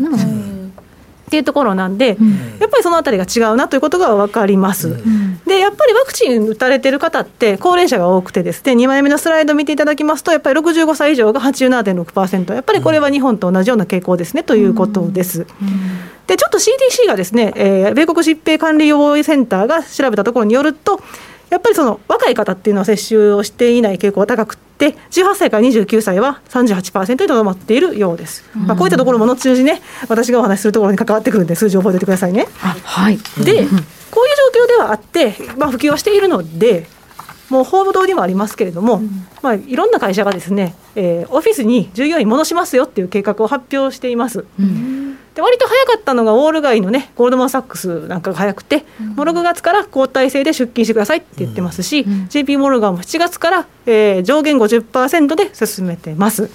っていうところなんで、やっぱりそのあたりが違うなということが分かります。でやっぱりワクチン打たれてる方って高齢者が多くてですね2枚目のスライド見ていただきますとやっぱり65歳以上が87.6%やっぱりこれは日本と同じような傾向ですねということです。でちょっと CDC がですね、えー米国疾病管理予防センターが調べたところによるとやっぱりその若い方っていうのは接種をしていない傾向が高くって18歳から29歳は38%にとどまっているようです、まあ、こういったところも後々ね私がお話しするところに関わってくるんで数字を覚えておいてくださいね。はい。で、こういう状況ではあって、まあ、普及はしているので、もう報道にもありますけれども、まあ、いろんな会社がですね、えーオフィスに従業員戻しますよっていう計画を発表しています。で割と早かったのがウォール街のねゴールドマン・サックスなんかが早くて、もう6月から交代制で出勤してくださいって言ってますし、JP モルガンも7月から、えー上限50%で進めてます、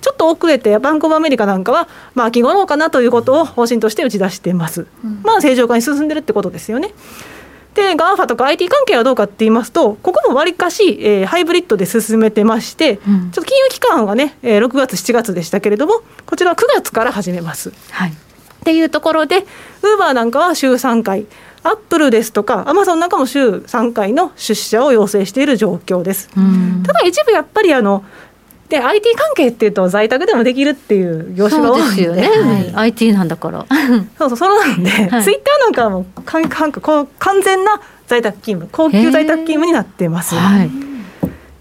ちょっと遅れてバンコブアメリカなんかは、まあ、秋頃かなということを方針として打ち出してます、まあ正常化に進んでるってことですよね。で GAFA とか IT 関係はどうかって言いますとここもわりかし、えーハイブリッドで進めてまして、ちょっと金融機関はね、えー6月7月でしたけれどもこちらは9月から始めます。はいっていうところで、ウーバーなんかは週3回、アップルですとか、アマゾンなんかも週3回の出社を要請している状況です。ただ一部やっぱりあので IT 関係っていうと在宅でもできるっていう業種が多いんで。ですよね、IT なんだから。そうそうそれなんで、ツイッターなんかはもうかんかんこう完全な在宅勤務高級在宅勤務になってます。はい。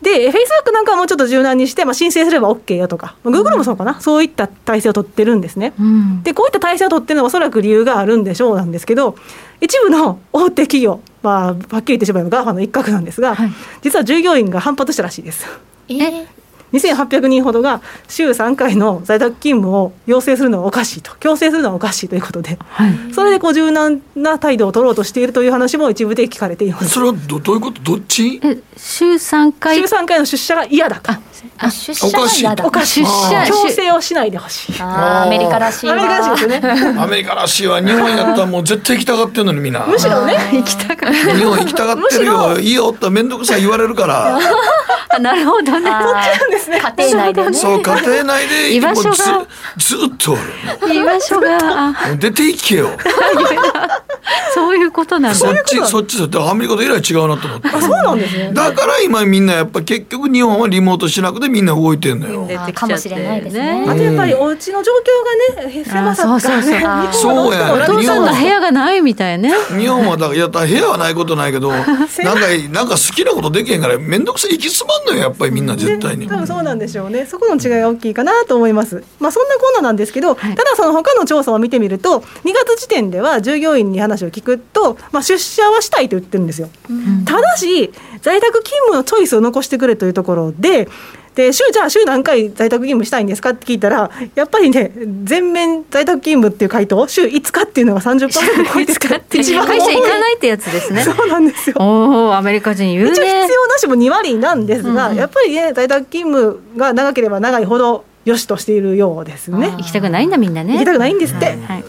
で、フェイスブックなんかはもうちょっと柔軟にして、まあ、申請すれば OK よとか、まあ、Google もそうかな、そういった体制を取ってるんですね。うん。で、こういった体制を取ってるのはおそらく理由があるんでしょうなんですけど、一部の大手企業、まあ、はっきり言ってしまえば GAFA の一角なんですが、はい。実は従業員が反発したらしいです。え2800人ほどが週3回の在宅勤務を要請するのはおかしいと。強制するのはおかしいということで、それでこう柔軟な態度を取ろうとしているという話も一部で聞かれています。それはどどういうこと？どっち？え週3回？週3回の出社が嫌だとあ出社が嫌だ。おかしい。出社強制をしないでほしい。アメリカらしいわ。アメリカらしいですね。アメリカらしいわ。日本やったらもう絶対行きたがってんのにみんな。むしろね。行きたかっ日本行きたがってるよ。いいよって面倒くさい言われるから。たなるほどねあー家庭内でね。そう家庭内で居場所が。ずずっとおる。居場所が。出て行けよ そういうことなんだ。そっちそっちだ。ってアメリカとえらい違うなと思って。あそうなんですね。だから今みんなやっぱ結局日本はリモートしなくてみんな動いてんのよ。かもしれないですね。あとやっぱりお家の状況がね狭さが。ねあそうそうそう日本はどそうやしてもお父さんの部屋がないみたいね。日本はだからやったら部屋はないことないけど なんかなんか好きなことできへんから面倒くさい行き詰まんのよやっぱりみんな絶対に。多分そうなんでしょうね。そこの違いが大きいかなと思います。まあそんなこんななんですけど、ただその他の調査を見てみると2月時点では従業員に話を聞くと、まあ、出社はしたいと言ってるんですよ、ただし在宅勤務のチョイスを残してくれというところでで週じゃあ週何回在宅勤務したいんですかって聞いたらやっぱりね全面在宅勤務っていう回答週5日っていうのが30%超えて使って一番会社行かないってやつですね。そうなんですよ。おおアメリカ人言う一応必ね要なしも2割なんですが、やっぱりね在宅勤務が長ければ長いほど良しとしているようですね。行きたくないんだみんなね。行きたくないんですって、はい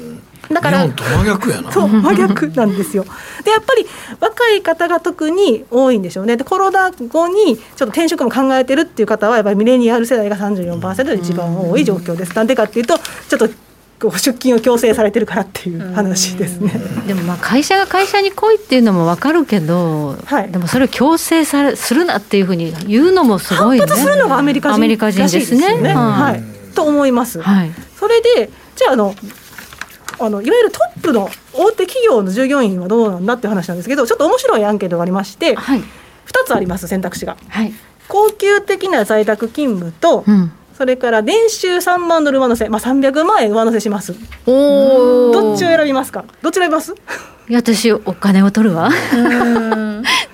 だから日本と真逆やな。そう 真逆なんですよ。でやっぱり若い方が特に多いんでしょうね。でコロナ後にちょっと転職も考えてるっていう方はやっぱりミレニアル世代が34%で一番多い状況です。なんでかっていうとちょっとこう出勤を強制されてるからっていう話ですね。でもまあ会社が会社に来いっていうのも分かるけど、はい。でもそれを強制されするなっていうふうに言うのもすごいね。反発するのがアメリカ人アメリカ人ですね。らしい。よはい、と思います。はい。それでじゃああのあのいわゆるトップの大手企業の従業員はどうなんだっていう話なんですけどちょっと面白いアンケートがありまして、はい。2つあります選択肢が。はい。高級的な在宅勤務と、うん。それから年収3万ドル上乗せ、まあ、300万円上乗せします。おおどっちを選びますか？どっち選びます？私お金を取るわ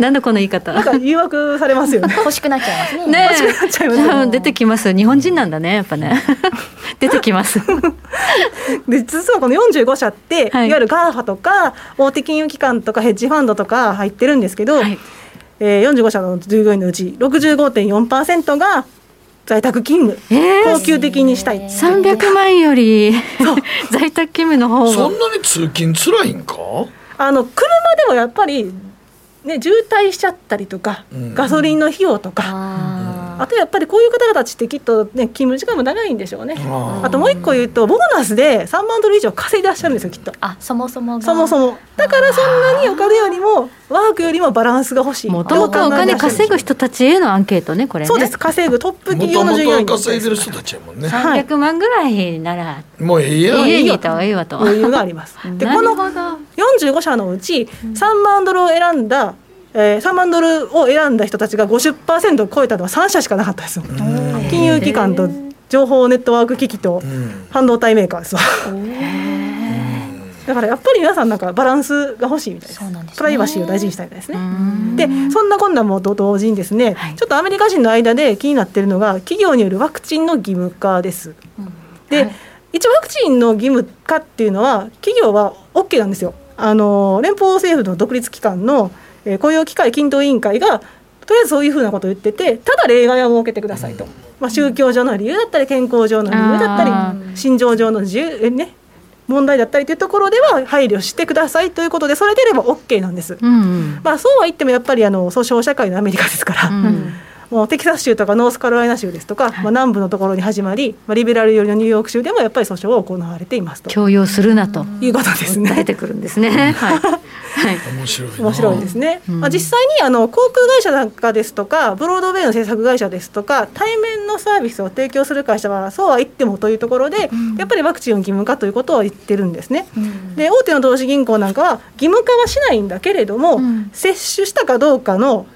なんだこの言い方。なんか誘惑されますよね。欲しくなっちゃいますね。ね欲しくなっちゃいます出てきます日本人なんだねやっぱね。出てきます。で実はこの45社って、はい。い、わゆる GAFA とか大手金融機関とかヘッジファンドとか入ってるんですけど、はい。えー、45社の従業員のうち65.4%が在宅勤務、えー。高級的にしたい、300万より 在宅勤務の方が。そんなに通勤つらいんか？あの車でもやっぱり、ね、渋滞しちゃったりとか、うん。ガソリンの費用とか、ああとやっぱりこういう方々たちってきっと、ね、勤務時間も長いんでしょうね。ああともう一個言うとボーナスで3万ドル以上稼いでらっしゃるんですよきっと。あそもそもが。そもそも。だからそんなにお金よりもワークよりもバランスが欲しい。もともとお金稼ぐ人たちへのアンケートねこれね。そうです。稼ぐトップも企業の従業員稼いでる人たちやもんね。はい。300万ぐらいなら。もうええやん。家にいた方がいいわと。余裕があります。でなこのるほど45社のうち3万ドルを選んだ、えー、3万ドルを選んだ人たちが50%を超えたのは3社しかなかったですよ。金融機関と情報ネットワーク機器とうん。半導体メーカーですわ。だからやっぱり皆さんなんかバランスが欲しいみたいです。ですね。プライバシーを大事にしたいみたいですね。うん。でそんな困難もと同時にですね、はい。ちょっとアメリカ人の間で気になっているのが企業によるワクチンの義務化です。で、はい。一応ワクチンの義務化っていうのは企業は OK なんですよ。あの連邦政府の独立機関の、えー雇用機会均等委員会がとりあえずそういうふうなことを言っててただ例外は設けてくださいと、まあ、宗教上の理由だったり健康上の理由だったあり心情上の自由えね問題だったりというところでは配慮してくださいということでそれであれば OK なんです。うんうん。まあ、そうは言ってもやっぱりあの訴訟社会のアメリカですから、うんもうテキサス州とかノースカロライナ州ですとか、まあ、南部のところに始まり、まあ、リベラル寄りのニューヨーク州でもやっぱり訴訟を行われていますと。強要するなと。いうことですね。訴えてくるんですね。はい、はい。面白い。な面白いですね、うん。まあ、実際にあの航空会社なんかですとかブロードウェイの制作会社ですとか対面のサービスを提供する会社はそうは言ってもというところで、やっぱりワクチンを義務化ということを言ってるんですね。で大手の投資銀行なんかは義務化はしないんだけれども、ん。接種したかどうかの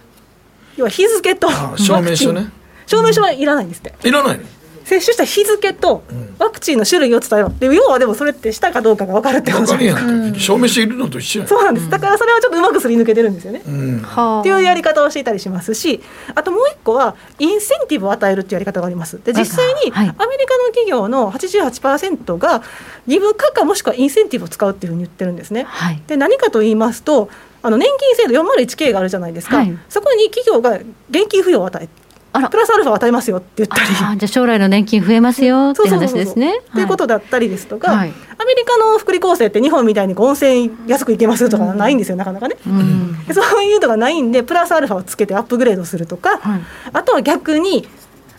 要は日付とあ証明書ね。証明書はいらないんですって。いらないの？接種した日付とワクチンの種類を伝えろ。で要はでもそれってしたかどうかが分かるってこと分じゃないです証明しているのと一緒やん。そうなんです。だからそれはちょっとうまくすり抜けてるんですよね、うん。はあっていうやり方をしていたりしますしあともう一個はインセンティブを与えるっていうやり方があります。で実際にアはい。メリカの企業の88%が義務化かもしくはインセンティブを使うっていうふうに言ってるんですね。はい。で何かと言いますとあの年金制度 401k があるじゃないですか、はい。そこに企業が現金付与を与えあら。プラスアルファを与えますよって言ったり。じゃあ将来の年金増えますよっていう話ですね。ということだったりですとか、はい。アメリカの福利厚生って日本みたいに温泉安く行けますとかないんですよ、なかなかね。うん。でそういうのがないんでプラスアルファをつけてアップグレードするとか、はい。あとは逆に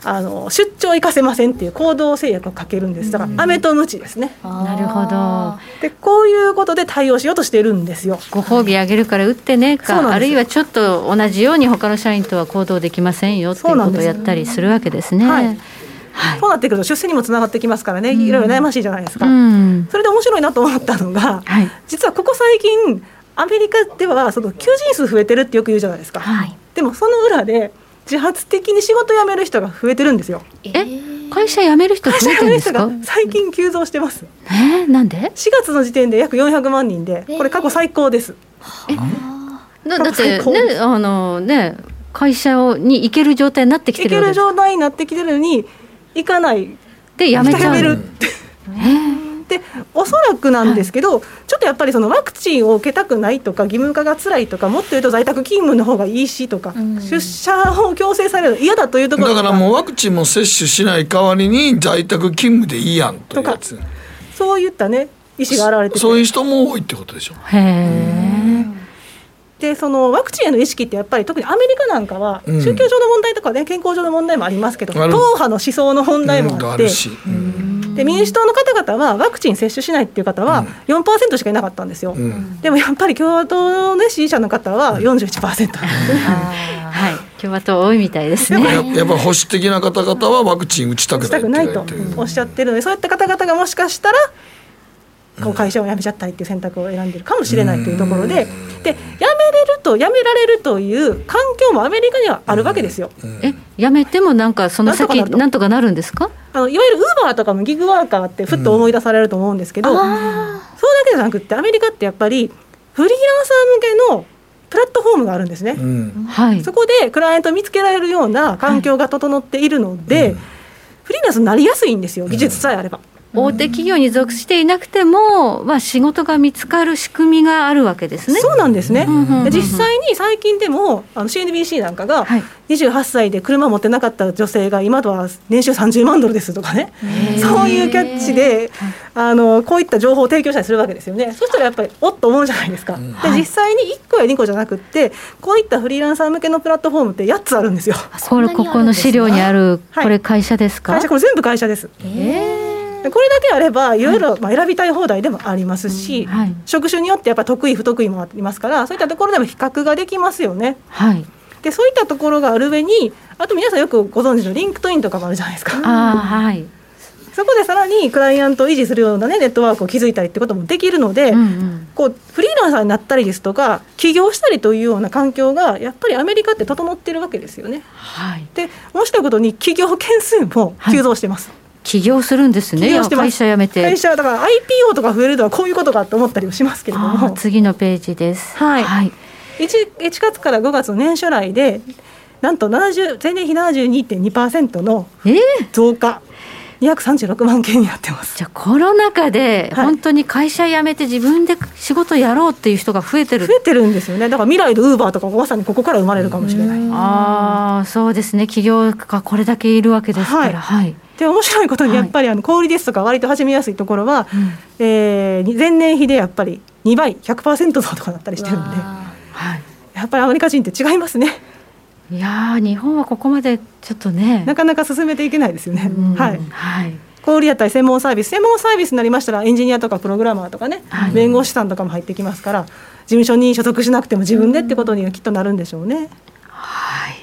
あの出張行かせませんっていう行動制約をかけるんです。だから飴とムチですね。なるほど。でこういうことで対応しようとしているんですよ。ご褒美あげるから打ってねかあるいはちょっと同じように他の社員とは行動できませんよっていうことをやったりするわけですね。はい。はい。そうなってくると出世にもつながってきますからね、いろいろ悩ましいじゃないですか。うん。それで面白いなと思ったのが、はい。実はここ最近アメリカではその求人数増えてるってよく言うじゃないですか、はい。でもその裏で自発的に仕事辞める人が増えてるんですよ。え会社辞める人増えてるんですか？最近急増してます。えー、なんで？4月の時点で約400万人でこれ過去最高です、だだってねあのね会社をに行ける状態になってきてるるわけです。状態になってきてるのに行かない。で辞めちゃう辞めるってでおそらくなんですけど、ちょっとやっぱりそのワクチンを受けたくないとか義務化が辛いとかもっと言うと在宅勤務の方がいいしとか、出社を強制されるの嫌だというところ。だからもうワクチンも接種しない代わりに在宅勤務でいいやんというやつ。そういったね意思が現れてて。そういう人も多いってことでしょ。へえでそのワクチンへの意識ってやっぱり特にアメリカなんかはうん。宗教上の問題とかね健康上の問題もありますけど党派の思想の問題もうんあって。あるし、うんで民主党の方々はワクチン接種しないっていう方は4%しかいなかったんですよ、うん。でもやっぱり共和党の、ね、支持者の方は41%なん。はい。共和党多いみたいですね。ややっぱ保守的な方々はワクチン打ちたくしたくなないいとおっしゃってるのでそういった方々がもしかしたらこう会社を辞めちゃったりっていう選択を選んでるかもしれないというところでで辞めれると辞められるという環境もアメリカにはあるわけですよ。え辞めてもなんかその先なんとかなるんとかなるんですか？あのいわゆるウーバーとかもギグワーカーってふっと思い出されると思うんですけど、そうだけじゃなくってアメリカってやっぱりフリーランサー向けのプラットフォームがあるんですね。うん。はい。そこでクライアントを見つけられるような環境が整っているので、フリーランスになりやすいんですよ技術さえあれば。大手企業に属していなくても、まあ、仕事が見つかる仕組みがあるわけですね。そうなんですね、実際に最近でもあの CNBC なんかがはい。28歳で車持ってなかった女性が今とは年収30万ドルですとかね。そういうキャッチであのこういった情報を提供したりするわけですよね。そしたらやっぱりおっと思うじゃないですか、で実際に1個や2個じゃなくってこういったフリーランサー向けのプラットフォームって8つあるんですよ。これここの資料にあるはい。これ会社ですか、会社これ全部会社です。でこれだけあればいろいろまあ選びたい放題でもありますし、はい。職種によってやっぱ得意不得意もありますからそういったところでも比較ができますよね。はい。でそういったところがある上にあと皆さんよくご存知のリンクトインとかもあるじゃないですか、あーはい、そこでさらにクライアントを維持するような、ね、ネットワークを築いたりってこともできるので、うんうん。こうフリーランサーになったりですとか起業したりというような環境がやっぱりアメリカって整ってるわけですよね。はい、で面白いことに起業件数も急増してます。起業するんですね会社辞めて。会社だから IPO とか増えるのはこういうことかと思ったりもしますけれども。次のページです。はい。はい、1, 1月から5月の年初来でなんと70前年比72.2%のえー、増加。236万件になってます。じゃあコロナ禍ではい。本当に会社辞めて自分で仕事やろうっていう人が増えてる、増えてるんですよね。だから未来のウーバーとかまさにここから生まれるかもしれない。ああそうですね。企業がこれだけいるわけですから。はい、で面白いことにやっぱりあの小売りですとか割と始めやすいところは、えー前年比でやっぱり2倍100%増とかなったりしてるんで。はい。やっぱりアメリカ人って違いますね。いやー日本はここまでちょっとね。なかなか進めていけないですよね。うん。はい。はい。小売りやったり専門サービス専門サービスになりましたらエンジニアとかプログラマーとかね、はい。弁護士さんとかも入ってきますから事務所に所属しなくても自分でってことにはきっとなるんでしょうね。はい。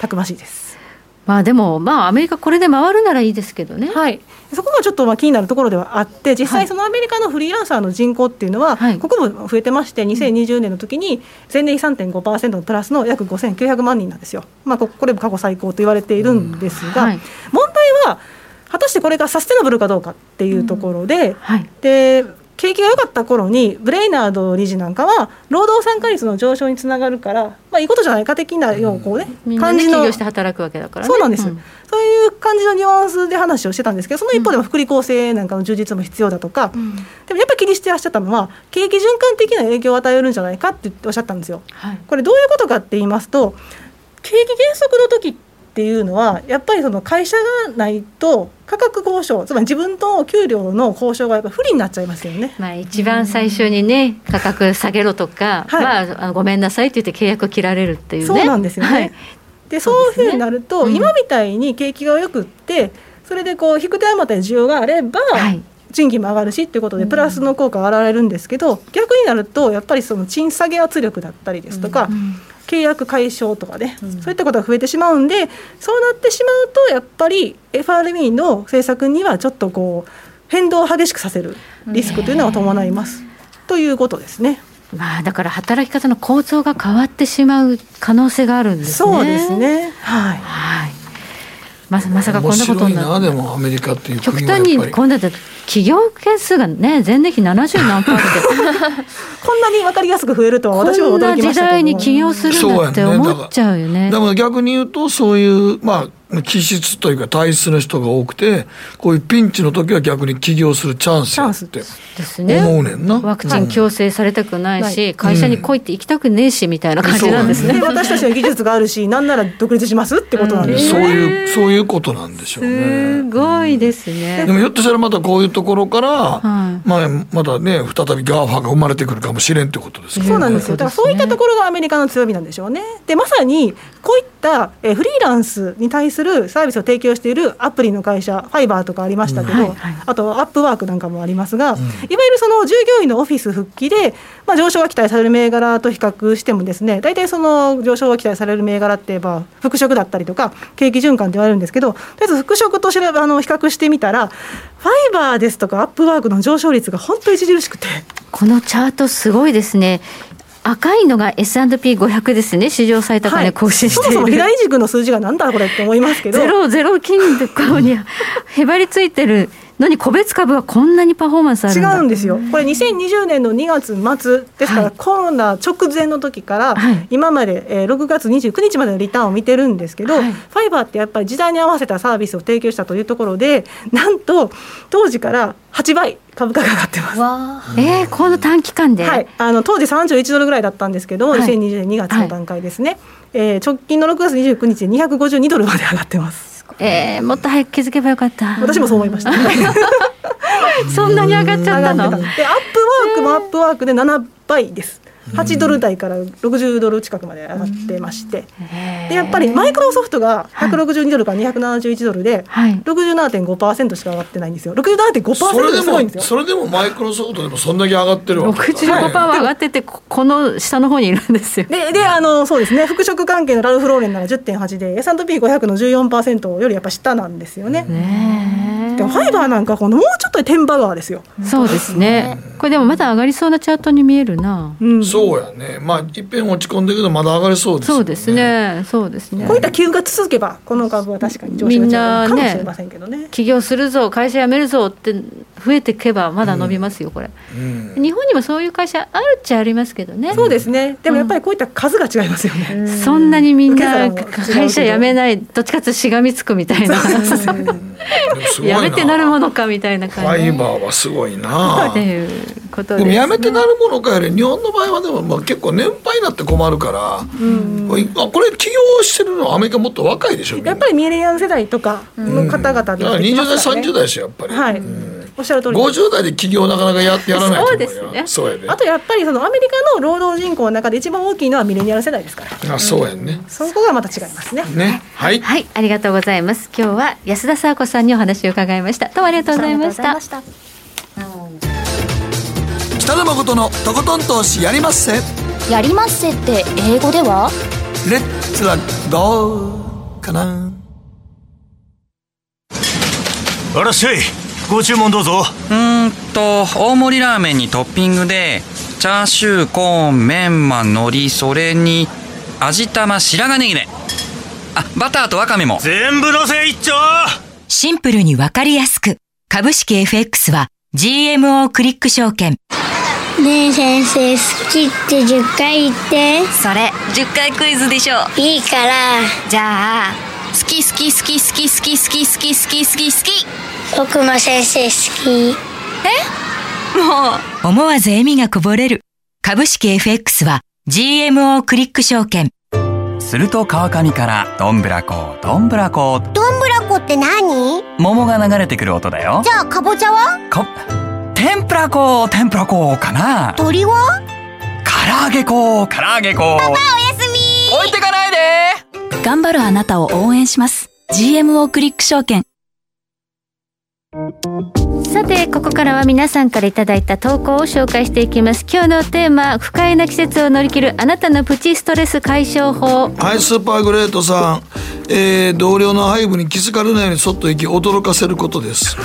たくましいですまあでもまあアメリカこれで回るならいいですけどね。はい。そこがちょっとまあ気になるところではあって実はい。際そのアメリカのフリーランサーの人口っていうのは、はい。ここも増えてまして2020年の時に前年比3.5%のプラスの約5900万人なんですよ、まあ、ここれも過去最高と言われているんですが、はい。問題は果たしてこれがサステナブルかどうかっていうところで、で景気が良かった頃にブレイナード理事なんかは労働参加率の上昇につながるから、まあ、いいことじゃないか的なようこうね、うん、感じのして働くわけだから、ね、そうなんです、うん、そういう感じのニュアンスで話をしてたんですけどその一方でも福利厚生なんかの充実も必要だとか、うん、でもやっぱり気にしてらっしゃったのは景気循環的な影響を与えるんじゃないかっておっしゃったんですよ。はい、これどういうことかって言いますと景気減速の時っていうのはやっぱりその会社がないと価格交渉つまり自分と給料の交渉がやっぱ不利になっちゃいますよね。まあ一番最初にね価格下げろとか、はい、まあごめんなさいって言って契約切られるっていう、ね、そうなんですよね。はい、でそういうふうになると、ね。うん、今みたいに景気がよくってそれでこう引く手あまた需要があれば、はい、賃金も上がるしっていうことでプラスの効果が現れるんですけど、逆になるとやっぱりその賃下げ圧力だったりですとか、うん契約解消とかね、うん、そういったことが増えてしまうんでそうなってしまうとやっぱり FRB の政策にはちょっとこう変動を激しくさせるリスクというのが伴います、ということですね。まあ、だから働き方の構造が変わってしまう可能性があるんですね。そうですね。はい。はいまさまさかこんなことになってでもアメリカっていう極端に今度だって企業件数がね前年比70何パーセントこんなに分かりやすく増えるとは私は驚きましたけど。こんな時代に起業するんだって思っちゃうよね。だから逆に言うとそういうまあ気質というか体質の人が多くてこういうピンチの時は逆に起業するチャンスって思うねんな、ワクチン強制されたくないし、はい、会社に来いって行きたくねえしみたいな感じなんですね、ね、私たちの技術があるしなんなら独立しますってことなんです、そういうそういうことなんでしょうね。すごいですね、でもひょっとしたらまたこういうところから、はい、まあ、またね再び GAFA が生まれてくるかもしれんってことですね。そうなんですよ。だからそういったところがアメリカの強みなんでしょうね。でまさにこういったえフリーランスに対するサービスを提供しているアプリの会社ファイバーとかありましたけど、うん。はいはい、あとアップワークなんかもありますが、うん、いわゆるその従業員のオフィス復帰で、まあ、上昇が期待される銘柄と比較してもですね大体その上昇が期待される銘柄って言えば復職だったりとか景気循環って言われるんですけどとりあえず復職と調べあの比較してみたらファイバーですとかアップワークの上昇率が本当に著しくて。このチャートすごいですね赤いのが S&P500 ですね、史上最高値更新している、はい、そもそも左軸の数字がなんだこれって思いますけど、ゼロ、ゼロ金属にへばりついてるのに個別株はこんなにパフォーマンスある違うんですよ、これ、2020年の2月末ですから、はい、コロナ直前の時から、今まで、えー、6月29日までのリターンを見てるんですけど、はい、ファイバーってやっぱり時代に合わせたサービスを提供したというところで、なんと当時から8倍。株価が上がってます。えー、この短期間で、はい、あの当時31ドルぐらいだったんですけども、はい、2020年2月の段階ですね、はい、えー、直近の6月29日で252ドルまで上がってます。えー、もっと早く気づけばよかった。私もそう思いました、そんなに上がっちゃったの？でアップワークもアップワークで7倍です。8ドル台から60ドル近くまで上がってまして、でやっぱりマイクロソフトが162ドルから271ドルで、はい、67.5%しか上がってないんですよ。67.5%すごいんですよ。それでもマイクロソフトでもそんだけ上がってるわけ。65%は上がっててこの下の方にいるんですよ。でであのそうですね。服飾関係のラルフ・ローレンなら10.8で S&P500 の14%よりやっぱ下なんですよね。ねでもファイバーなんかこのもうちょっとで天馬川ですよ。そうですね。これでもまだ上がりそうなチャートに見えるな、うん、そうやね。まあいっぺん落ち込んでるけどまだ上がりそうです、ね、そうですね。そうですね。こういった急が続けばこの株は確かに上昇がかもしれませんけどね。起業するぞ会社辞めるぞって増えていけばまだ伸びますよこれ、うん。うん、日本にもそういう会社あるっちゃありますけどね。そうですね。でもやっぱりこういった数が違いますよね、うん、そんなにみんな会社辞めないどっちかというとしがみつくみたいな。や めてなるものかみたいな感じ。ファイバーはすごいな。っていうことで、ね、もやめてなるものかより日本の場合はでもまあ結構年配になって困るから、うん、あこれ起業してるのはアメリカもっと若いでしょやっぱりミレニアム世代とかの方々で、ね、うん、20代30代ですよやっぱり、はい、うん。おっしゃる通り50代で起業なかなかややらないそうですね。そうやねあとやっぱりそのアメリカの労働人口の中で一番大きいのはミレニアル世代ですから。あそうやね、そこがまた違いますね。ね。はい、はい、ありがとうございます。今日は安田沙子さんにお話を伺いました。どうもありがとうございました北野誠のとことん投資やりまっせ。やりまっせって英語では？レッツラゴーかな。あらっしゃいご注文どうぞ。うんと大盛りラーメンにトッピングでチャーシューコーンメンマ海苔それに味玉白髪ネギね。あバターとワカメも。全部のせ一丁。シンプルにわかりやすく。株式 FX は GMO クリック証券。ねえ先生好きって10回言って。それ10回クイズでしょ。いいから。じゃあ好き好き好き好き好き好き好き好き好き好き。僕も先生好き。え？もう。思わず笑みがこぼれる。株式 FX は GMO クリック証券。すると川上からどんぶらこどんぶらこどんぶらこって何？桃が流れてくる音だよ。じゃあかぼちゃは？こ天ぷら粉天ぷら粉かな。鳥は？唐揚げ粉。唐揚げ粉。パパおやすみ。置いてかないで。頑張るあなたを応援します。GMO クリック証券。さてここからは皆さんからいただいた投稿を紹介していきます。今日のテーマ不快な季節を乗り切るあなたのプチストレス解消法。はいスーパーグレートさん、えー、同僚の背部に気づかれないようにそっと行き驚かせることです。し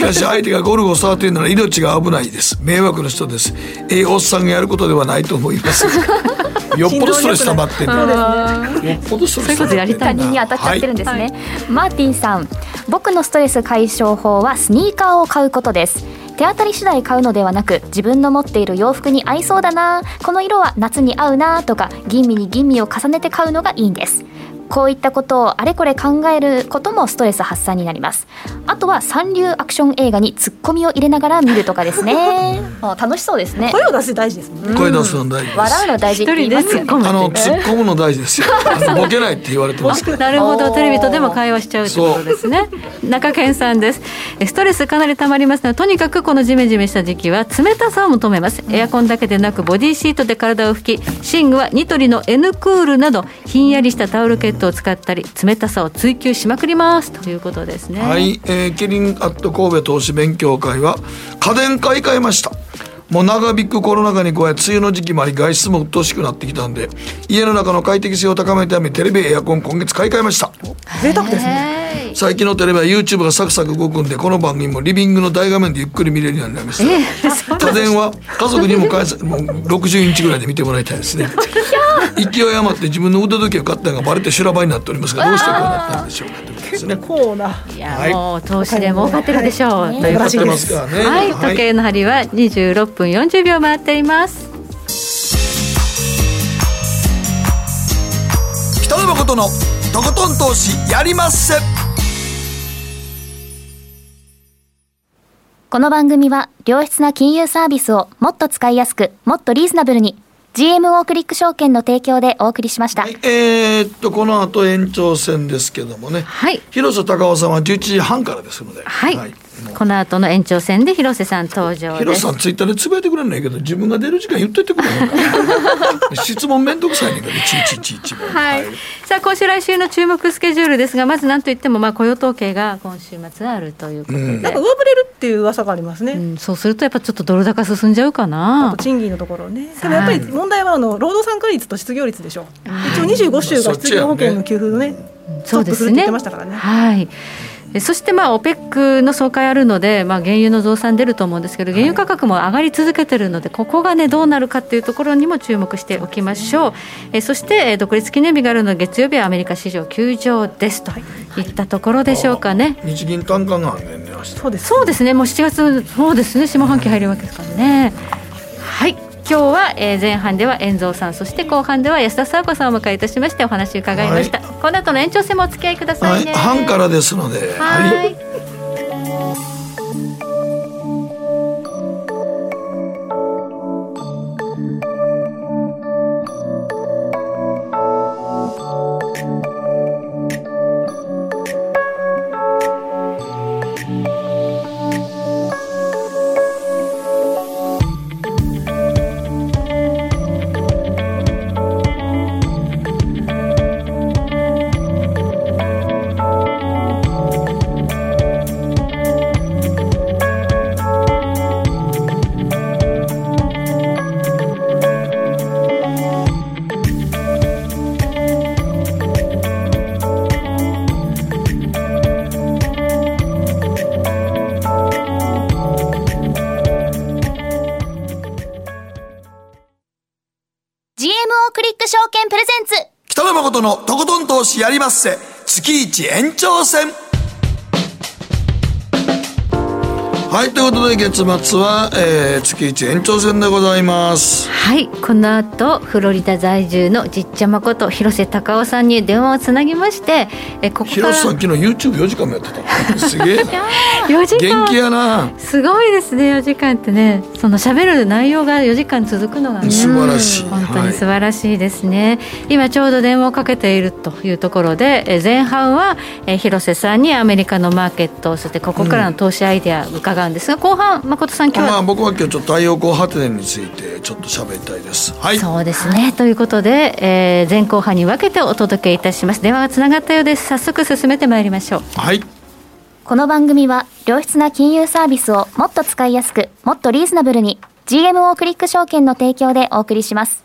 かし相手がゴルフを触っているなら命が危ないです。迷惑の人です。ええおっさんがやることではないと思います。よっぽどストレス溜まってるよっぽどストレス溜まってる他人に当たっちゃってるんですね、マーティンさん僕のストレス解消法はスニーカーを買うことです手当たり次第買うのではなく自分の持っている洋服に合いそうだなこの色は夏に合うなとか吟味に吟味を重ねて買うのがいいんです。こういったことをあれこれ考えることもストレス発散になります。あとは三流アクション映画にツッコミを入れながら見るとかですね。あ楽しそうですね。声を出す大事ですもんね。声出すの大事です。笑うの大事って言いますよね。あの突っ込むの大事ですよ。ボケないって言われてます。なるほどテレビとでも会話しちゃう。ってことですね。中堅さんです。ストレスかなり溜まりますのでとにかくこのジメジメした時期は冷たさを求めます。エアコンだけでなくボディシートで体を拭き寝具はニトリの N クールなどひんやりしたタオルケットを使ったり冷たさを追求しまくります。ということですね。はい、えー、キリンアット神戸投資勉強会は家電買い替えました。もう長引くコロナ禍に加え梅雨の時期もあり外出も鬱陶しくなってきたんで家の中の快適性を高めるためにテレビエアコン今月買い替えました。贅沢ですね。最近のテレビは YouTube がサクサク動くんでこの番組もリビングの大画面でゆっくり見れるようになりました、家電は家族にも返せもう60インチぐらいで見てもらいたいですね 勢い余って自分の腕時計を買ったのがバレて修羅場になっておりますがどうしてこうなったんでしょうかということですね。こうな。いや、もう投資で儲かってるでしょう、はいということ儲かってますね。はい、はい。時計の針は26分40秒回っています。北野誠のとことん投資やりまっせ。この番組は良質な金融サービスをもっと使いやすくもっとリーズナブルに GMO クリック証券の提供でお送りしました、えーっとこの後延長戦ですけどもね、はい。広瀬隆夫さんは11時半からですので、はい、もうこの後の延長戦で広瀬さん登場広瀬さんツイッターでつぶやいてくれないけど自分が出る時間言っといてくれ 質問めんどくさいねんからいはい、さあ今週来週の注目スケジュールですがまず何といってもまあ雇用統計が今週末あるということで、うんなんか上振れるっていう噂がありますね、うんそうするとやっぱちょっとドル高進んじゃうかあなと賃金のところねでもやっぱり問題はあの労働参加率と失業率でしょ一応25週が失業保険の給付のねそうですねストップするって言ってましたからねはいえそしてまあ OPEC の総会あるので、まあ、原油の増産出ると思うんですけど原油価格も上がり続けてるのでここがねどうなるかっていうところにも注目しておきましょう。えそしてえ独立記念日があるので月曜日はアメリカ市場休場です。といったところでしょうかね。日銀単価がねんね明日そうです。そうですね。もう7月そうですね。下半期入るわけですからね。はい今日は、えー前半では遠蔵さんそして後半では安田沙子さんをお迎えいたしましてお話を伺いました、この後の延長戦もお付き合いくださはい。いね、半からですので。はいりまっせ月一延長戦。はいということで月末は、えー、月一延長戦でございます。はいこの後フロリダ在住のじっちゃまこと広瀬隆夫さんに電話をつなぎましてえここ広瀬さん昨日 YouTube4 時間もやってた。すげえな。4時間。元気やな。すごいですね4時間ってねその喋る内容が4時間続くのがね素晴らしい。本当に素晴らしいですね、今ちょうど電話をかけているというところでえ前半はえ広瀬さんにアメリカのマーケットそしてここからの投資アイデア伺うんですが、後半誠さん今日は、まあ僕は今日ちょっと太陽光発電についてちょっと喋りたいです。はい。そうですね。ということで、えー前後半に分けてお届けいたします。電話がつながったようです。早速進めてまいりましょう。はいこの番組は良質な金融サービスをもっと使いやすくもっとリーズナブルに GMO クリック証券の提供でお送りします。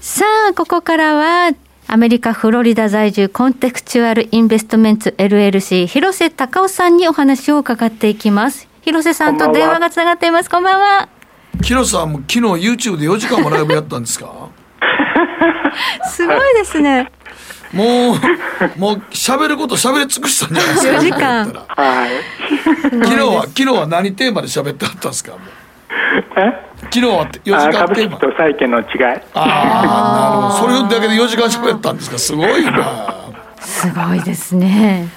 さあここからはアメリカ・フロリダ在住コンテクチュアル・インベストメンツ LLC 広瀬隆夫さんにお話を伺っていきます。広瀬さんと電話がつながっています。こんばんは。広瀬さんも昨日 YouTube で4時間もライブやったんですか？すごいですね。もうもう喋ること喋り尽くしたんじゃないですか？4時間。はい。昨日は昨日は何テーマで喋ってあったんですか？昨日は4時あ間テーマ。株式と債券の違い。ああなるほど。それだけで4時間喋ったんですか？すごいなすごいですね。ね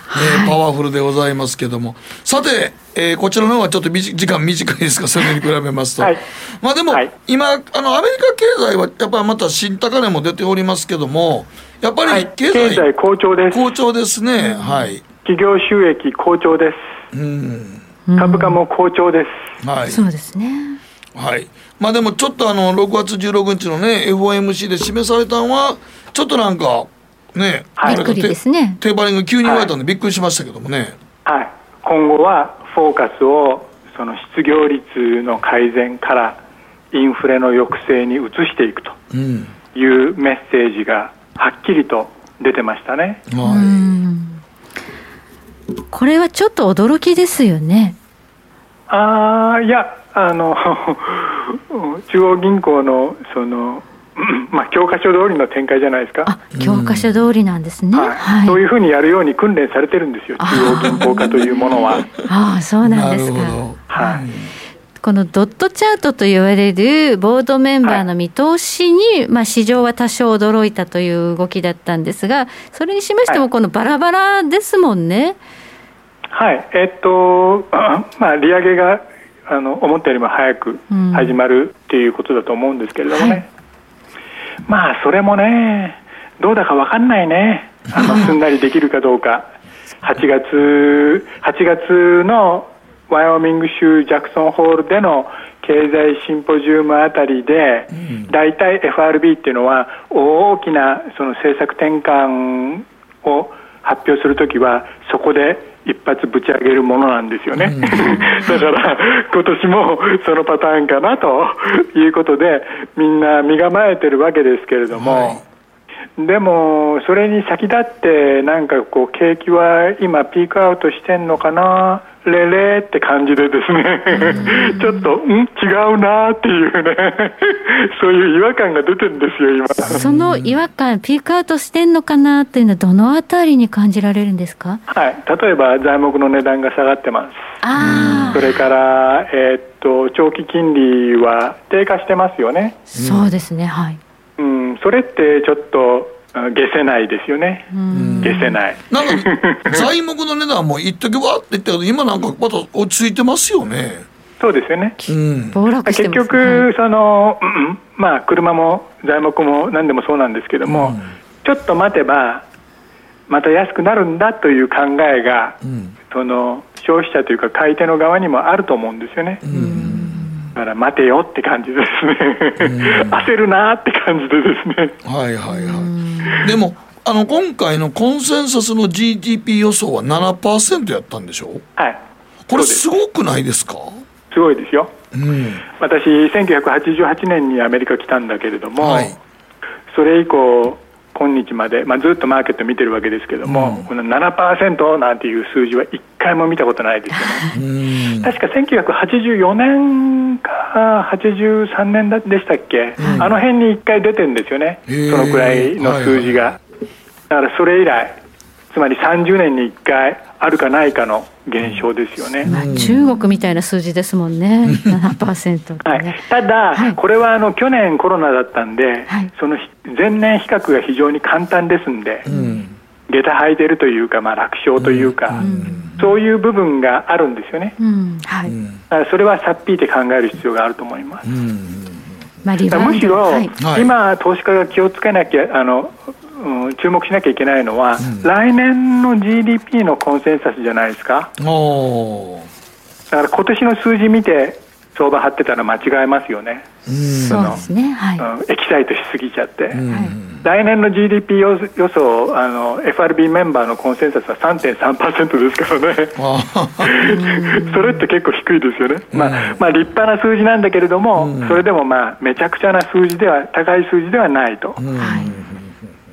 パワフルでございますけども。さて、えーこちらの方はちょっとみじ時間短いですかそれに比べますと、はい。まあでも、今あのアメリカ経済はやっぱりまた新高値も出ておりますけどもやっぱり経済,、経済好調です。好調ですね、はい。企業収益好調です。うん。株価も好調です。はい。そうですね。はい。まあでもちょっとあの6月16日のね FOMC で示されたのはちょっとなんかね、はい。びっくりですね。テーパリング急に言われたんでびっくりしましたけどもね、はい。今後はフォーカスをその失業率の改善からインフレの抑制に移していくとうん。いうメッセージがはっきりと出てましたね。これはちょっと驚きですよね。ああいやあの 中央銀行のそのまあ教科書通りの展開じゃないですか。教科書通りなんですね、はい。そういうふうにやるように訓練されてるんですよ。中央銀行家というものは。ああそうなんですか。はい。このドットチャートと言われるボードメンバーの見通しに、まあ、市場は多少驚いたという動きだったんですが、それにしましても、このバラバラですもんね。はい、えっと、まあ、利上げがあの思ったよりも早くうん。始まるっていうことだと思うんですけれどもね、まあ、それもね、どうだか分かんないね、あのすんなりできるかどうか、8月 ,8 月のワイオミング州ジャクソンホールでの経済シンポジウムあたりで、大体 FRB っていうのは大きなその政策転換を発表するときはそこで一発ぶち上げるものなんですよね、だから今年もそのパターンかなということでみんな身構えてるわけですけれども、でもそれに先立ってなんかこう景気は今ピークアウトしてんのかなレレって感じでですねちょっとん違うなっていうね そういう違和感が出てるんですよ今。その違和感、ピークアウトしてんのかなというのは、どのあたりに感じられるんですか？はい、例えば材木の値段が下がってます。あそれから、えーっと長期金利は低下してますよね、そうですね、はい。うん、それってちょっとあ下せないですよね、下せない。なんか 材木の値段も一時わって言ったけど今なんかまた落ち着いてますよね。そうですよね。うん。結ます、局、その、うんまあ、車も材木も何でもそうなんですけども、ちょっと待てば、また安くなるんだという考えが、その消費者というか買い手の側にもあると思うんですよね。だから待てよって感じですね。焦るなって感じでですね。はいはいはいでもあの今回のコンセンサスの GDP 予想は7%やったんでしょ？はい。これすごくないですか？すごいですよ。うん私、1988年にアメリカ来たんだけれども、それ以降、今日まで、まあ、ずっとマーケット見てるわけですけども、この7%なんていう数字は一回も見たことないですよね。確か1984年か83年だでしたっけ、あの辺に一回出てるんですよね、そのくらいの数字が。だからそれ以来、つまり30年に1回あるかないかの現象ですよね、まあ、中国みたいな数字ですもんね、7%、ね、はい、ただ、はい、これはあの去年コロナだったんで、はい、その前年比較が非常に簡単ですんで、うん、下駄履いてるというか、まあ、楽勝というか、うん、そういう部分があるんですよね、うん。はい、それはさっぴいて考える必要があると思います。まあ、むしろ、今、投資家が気をつけなきゃあのうん、注目しなきゃいけないのは、うん、来年の GDP のコンセンサスじゃないですか？だから今年の数字見て相場張ってたら間違えますよね。そうですね、はい、うん、エキサイトしすぎちゃって、来年の GDP 予想あの FRB メンバーのコンセンサスは3.3%ですからね。それって結構低いですよね、まあまあ、立派な数字なんだけれども、それでもまあめちゃくちゃな数字では高い数字ではないと。はい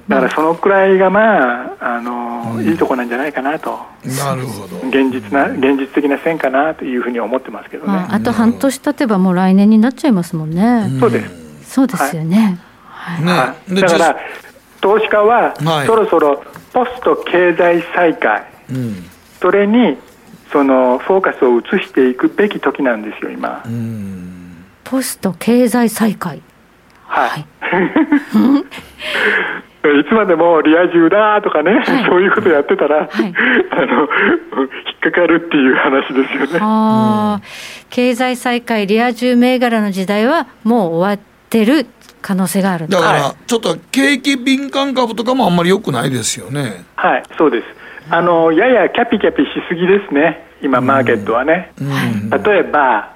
だからそのくらいがまああの、うん、いいとこなんじゃないかなと。なるほど。現実な現実的な線かなというふうに思ってますけどね、あ、あと半年経てばもう来年になっちゃいますもんね、そうです。そうですよね、はい。はい、だから投資家は、そろそろポスト経済再開、うん、それにそのフォーカスを移していくべき時なんですよ今、ポスト経済再開。はい、はい いつまでもリア充だとかね、はい、そういうことやってたら、はい、あの引っかかるっていう話ですよね。あ経済再開、リア充銘柄の時代はもう終わってる可能性があるだから、ちょっと景気敏感株とかもあんまりよくないですよね。はい、そうです。あのややキャピキャピしすぎですね、今、マーケットはね。例えば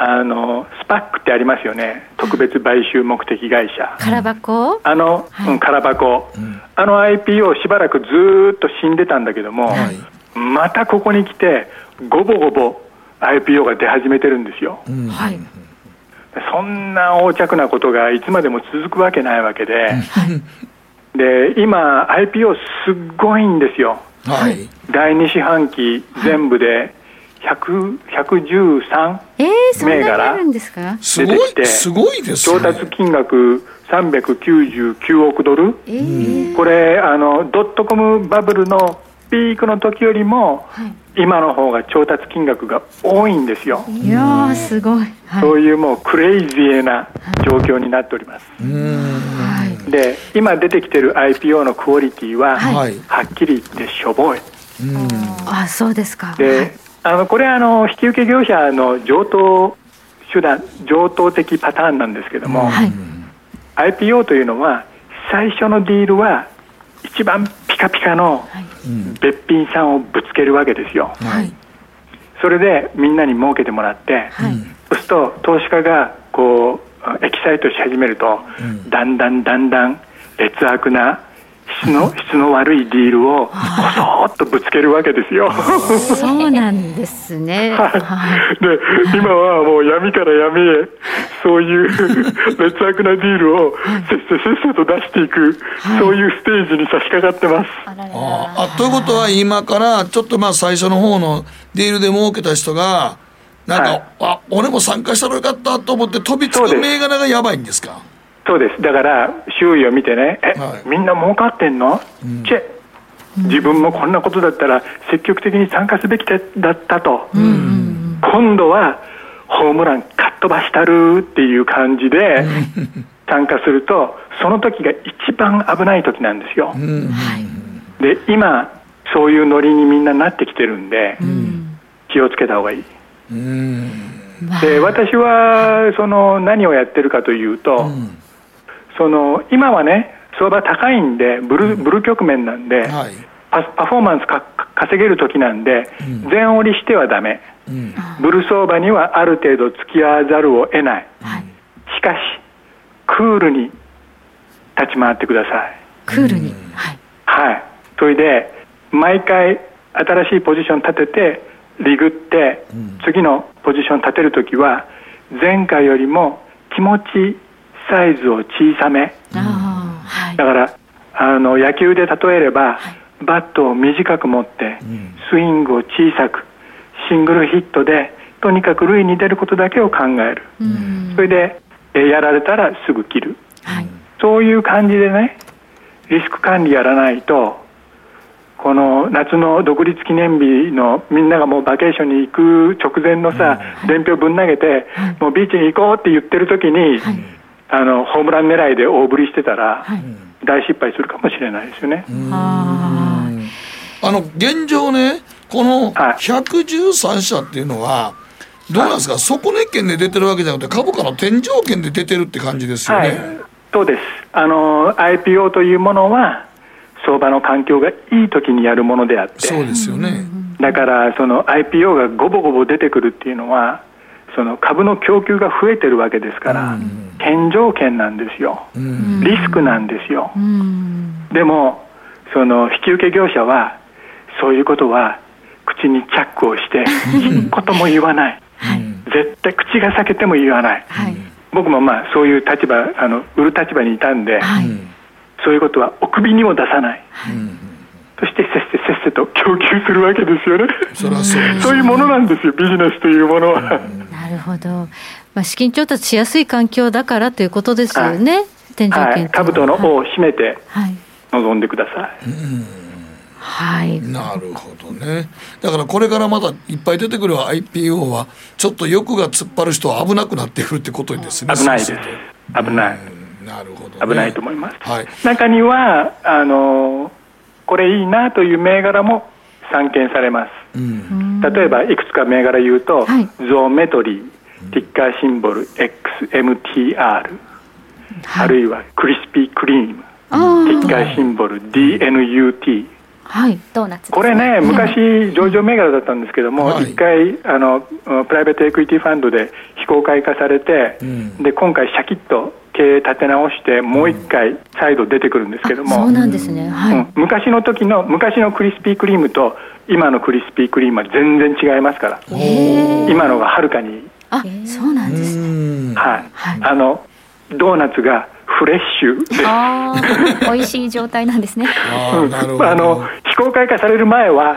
あのスパックってありますよね、特別買収目的会社。空箱？あの、はい、うん、空箱、うん、あの IPO しばらくずっと死んでたんだけども、はい、またここに来て、ごぼごぼ IPO が出始めてるんですよ。うん、はい。そんな横着なことがいつまでも続くわけないわけで、で今、IPO すっごいんですよ、はい、第2四半期全部で113銘柄出てきて、すごいです調達金額399億ドル、えー、これあの、ドットコムバブルのピークの時よりも、はい、今の方が調達金額が多いんですよ。いやすごい、はい、そういうもうクレイジーな状況になっております。はい、で今出てきてる IPO のクオリティは、はい、はっきり言ってしょぼい。あそうですか。であのこれはあの引き受け業者の上等手段上等的パターンなんですけども、はい、IPO というのは最初のディールは一番ピカピカのべっぴんさんをぶつけるわけですよ、はい、それでみんなに儲けてもらって、はい、そうすると投資家がこうエキサイトし始めると、うん、だんだんだんだん劣悪な質の質の悪いディールをこそっとぶつけるわけですよ。そうなんですね。はい、で今はもう闇から闇へそういう 劣悪なディールをせっせせっせと出していく、はい、そういうステージに差し掛かってます。あということは今からちょっとまあ最初の方のディールで儲けた人がなんか、はい、あ俺も参加したらよかったと思って飛びつく銘柄がやばいんですか？そうです。だから周囲を見てねえ、はい、みんな儲かってんの、うん、チェ。自分もこんなことだったら積極的に参加すべきだったと、うん、今度はホームランかっ飛ばしたるっていう感じで参加するとその時が一番危ない時なんですよ、うん、で今そういうノリにみんななってきてるんで、気をつけた方がいい、で私はその何をやってるかというと、その今はね相場高いんでブル,、ブル局面なんで、はい、パパフォーマンスか稼げる時なんで、うん、全折りしてはダメ、うん、ブル相場にはある程度付き合わざるを得ない、はい、しかしクールに立ち回ってください。クールに、はい、はい、それで毎回新しいポジション立ててリグって、うん、次のポジション立てる時は前回よりも気持ちサイズを小さめ、はい、だからあの野球で例えれば、バットを短く持って、スイングを小さくシングルヒットでとにかく塁に出ることだけを考える、それでえやられたらすぐ切る、そういう感じでねリスク管理やらないとこの夏の独立記念日のみんながもうバケーションに行く直前のさ、伝票ぶん投げて、もうビーチに行こうって言ってる時に、あのホームラン狙いで大振りしてたら、大失敗するかもしれないですよね。あの現状ね、この113社っていうのは、どうなんですか、底値圏で出てるわけじゃなくて、株価の天井圏で出てるって感じですよね。はい、そうです。あの IPO というものは相場の環境がいい時にやるものであって。そうですよね。だからその IPO がごぼごぼ出てくるっていうのはその株の供給が増えてるわけですから、天井圏なんですよ、リスクなんですよ、でもその引き受け業者はそういうことは口にチャックをして 一言も言わない、絶対口が裂けても言わない、僕もまあそういう立場あの売る立場にいたんで、そういうことはお首にも出さない、そしてせっせせっせと供給するわけですよね。そそうそういうものなんですよ。ビジネスというものは、なるほど、まあ、資金調達しやすい環境だからということですよね、天井圏は。い、兜の尾を締めてはい。臨んでください、はい、なるほどね。だからこれからまたいっぱい出てくる IPO は、ちょっと欲が突っ張る人は危なくなってくるってことですね。危ないです。危ない、なるほど、危ないと思います、はい。中にはあのこれいいなという銘柄も散見されます、例えばいくつか銘柄言うと、ゾーメトリーティッカーシンボル XMTR、あるいはクリスピークリームテあィッカーシンボル DNUT はい、ドーナツこれね、昔、上場銘柄だったんですけども、一、回あの、プライベートエクイティファンドで非公開化されて、で今回、シャキッと経営立て直して、もう一回、再度出てくるんですけども、そうなんですね、はい、うん。昔の時の昔のクリスピークリームと、今のクリスピークリームは全然違いますから、今のがはるかに。いい、あそうなんですね、はい。あのドーナツがフレッシュで。あー美味しい状態なんですね。うん。あの非公開化される前は、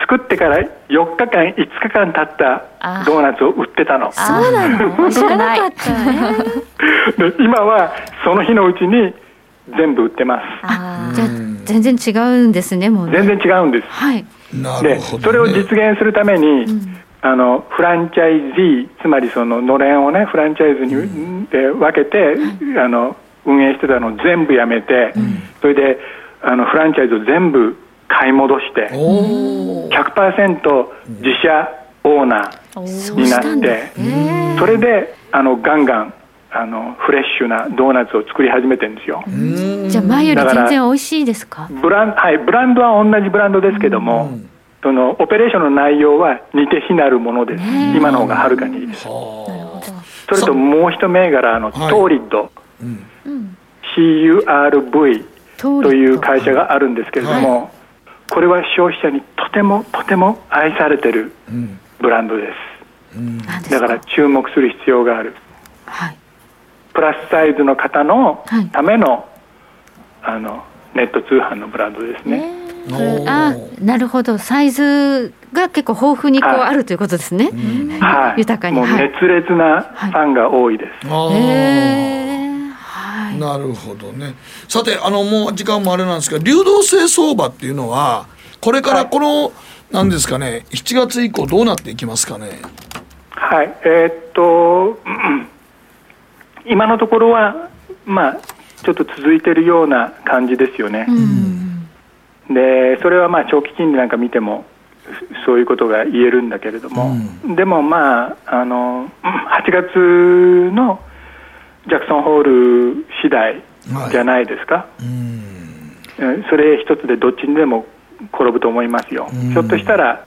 作ってから4日間、5日間経ったドーナツを売ってたの。そうなの。知らなかった、で今はその日のうちに全部売ってます。じゃあ全然違うんですね、もうね。全然違うんです。はい。で、それを実現するために、あのフランチャイズーつまりそののれんをねフランチャイズに、で分けて、あの運営してたのを全部やめて、それであのフランチャイズを全部買い戻して100%自社オーナーになってそれであのガンガンあのフレッシュなドーナツを作り始めてるんですよ。じゃあ前より全然美味しいですか？ブラン,、はい、ブランドは同じブランドですけども、そのオペレーションの内容は似て非なるものです。今の方がはるかにいいです。それともう一銘柄あの、トーリッド、CURV という会社があるんですけれども、これは消費者にとてもとても愛されてるブランドです、だから注目する必要がある、プラスサイズの方のための,、あのネット通販のブランドですね、あなるほど。サイズが結構豊富にこうあるということですね、はい、豊かに。もう熱烈なファンが多いです、なるほどね。さてあのもう時間もあれなんですけど流動性相場っていうのはこれからこの、なんですかね7月以降どうなっていきますかね？はい。えーっと今のところはまあちょっと続いてるような感じですよね、でそれはまあ長期金利なんか見てもそういうことが言えるんだけれども、でもまああの 8月のジャクソンホール次第じゃないですか、えそれ一つでどっちにでも転ぶと思いますよ、ひょっとしたら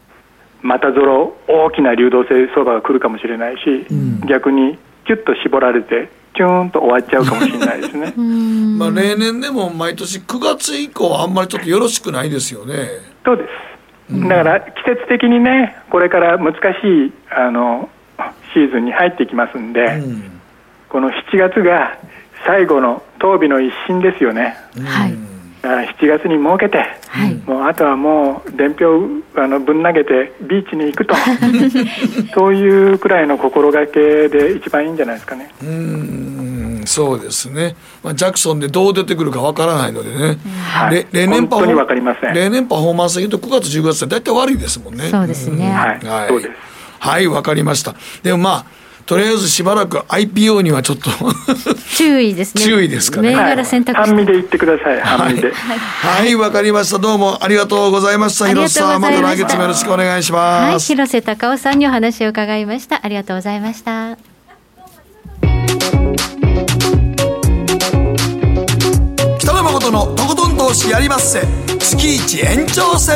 またぞろ大きな流動性相場が来るかもしれないし、逆にキュッと絞られてチューンと終わっちゃうかもしれないですね。まあ例年でも毎年9月以降あんまりちょっとよろしくないですよね。そうです。だから季節的にねこれから難しいあのシーズンに入っていきますんで、この7月が最後の当日の一新ですよね、はい、7月に設けて、もうあとはもう伝票をあのぶん投げてビーチに行くと そういうくらいの心がけで一番いいんじゃないですかね。うんそうですね、まあ、ジャクソンでどう出てくるかわからないのでね、はい、例年パフォーマンスでいうと9月10月って大体悪いですもんね。そうですね。はい、はい。はいわかりました。でもまあとりあえずしばらく IPO にはちょっと 注意ですね。注意ですかね。銘柄選択半身で言ってください、半身で。はい。わかりました。どうもありがとうございました。ありが広瀬さんまとうございました。た来月もよろしくお願いしはい。ます、広瀬隆夫さんにお話を伺いました。ありがとうございました。北野誠のとことん投資やりまっせ。月一延長戦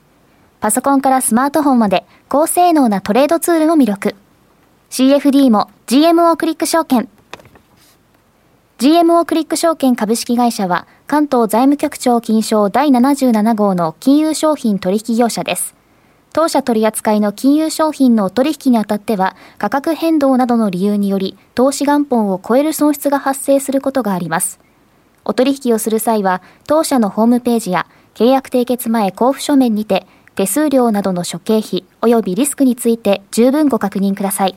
パソコンからスマートフォンまで高性能なトレードツールも魅力。CFD も GMO クリック証券。GMO クリック証券株式会社は関東財務局長金賞第77号の金融商品取引業者です。当社取扱いの金融商品の取引にあたっては価格変動などの理由により投資元本を超える損失が発生することがあります。お取引をする際は当社のホームページや契約締結前交付書面にて手数料などの諸経費及びリスクについて十分ご確認ください。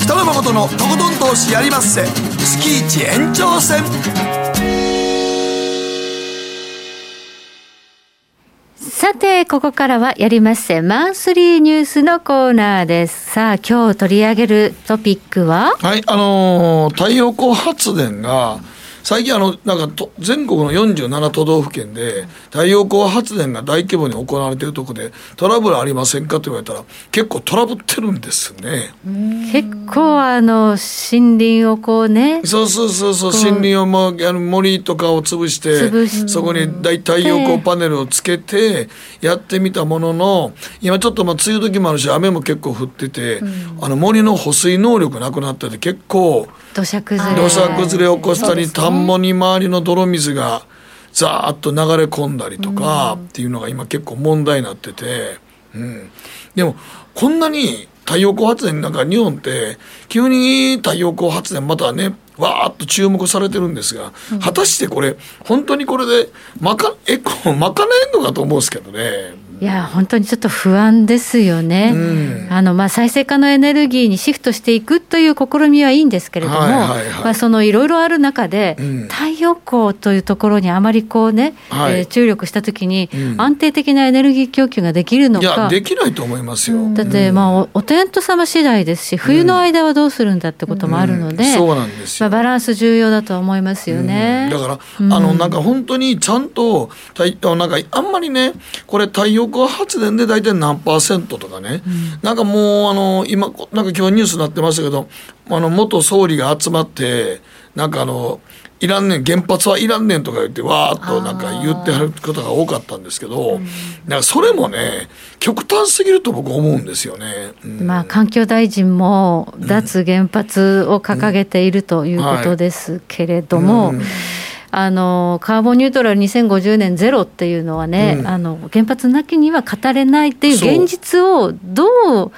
北野誠のとことん投資やりまっせ月一延長戦さて、ここからはやりまっせマンスリーニュースのコーナーです。さあ、今日取り上げるトピックは？はいあのー太陽光発電が最近あのなんかと全国の47都道府県で太陽光発電が大規模に行われているところでトラブルありませんかと言われたら結構トラブってるんですね。結構あの森林をこうねそうそうそうそう森林をもうあの森とかを潰して潰して。そこに大太陽光パネルをつけてやってみたものの今ちょっとまあ梅雨時もあるし雨も結構降ってて、あの森の保水能力なくなってて結構土砂崩れ。土砂崩れを起こしたり、田んぼに周りの泥水がザーッと流れ込んだりとかっていうのが今結構問題になってて、うん、でもこんなに太陽光発電なんか日本って急に太陽光発電またねわーっと注目されてるんですが、果たしてこれ本当にこれでまかえこう賄えんのかと思うんですけどね。いや本当にちょっと不安ですよね、あのまあ再生可能エネルギーにシフトしていくという試みはいいんですけれども、はいはいはい。まあ、そのいろいろある中で、うん。太陽光というところにあまりこうね、はい。えー注力したときに、うん。安定的なエネルギー供給ができるのいやか。できないと思いますよ。だって、まあ、おお天道様次第ですし、冬の間はどうするんだってこともあるので、うん。そうなんですまあ、バランス重要だとは思いますよね。だから、うん。あのなんか本当にちゃんと太あなんかあんまりねこれ太陽光発電で大体何パーセントとかね、なんかもうあの今なんか今日ニュースになってましたけどあの元総理が集まってなんかあのいらんねん原発はいらんねんとか言ってわーっとなんか言ってはることが多かったんですけど、なんかそれもね極端すぎると僕思うんですよね。うん。まあ、環境大臣も脱原発を掲げているということですけれども、うんあのカーボンニュートラル2050年ゼロっていうのはね、うん。あの原発なきには語れないっていう現実をどう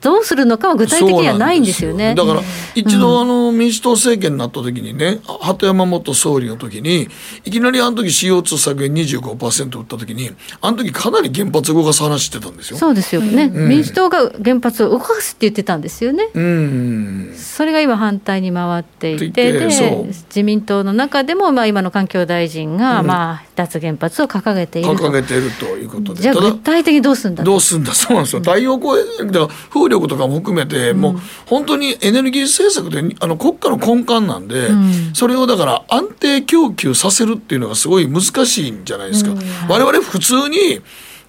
どうするのかは具体的にはないんですよね。だから一度あの民主党政権になった時にね、鳩山元総理の時にいきなりあの時 CO2 削減25%打った時にあの時かなり原発動かす話してたんですよ。そうですよね、うん民主党が原発を動かすって言ってたんですよね。うんそれが今反対に回っていてで自民党の中でもまあ今の環境大臣がまあ脱原発を掲げていると掲げてるということで。じゃあ具体的にどうするんだとどうすんだそうなんですよ太陽光だから風力とかも含めて、もう本当にエネルギー政策であの国家の根幹なんで、うん。それをだから安定供給させるっていうのがすごい難しいんじゃないですか、我々普通に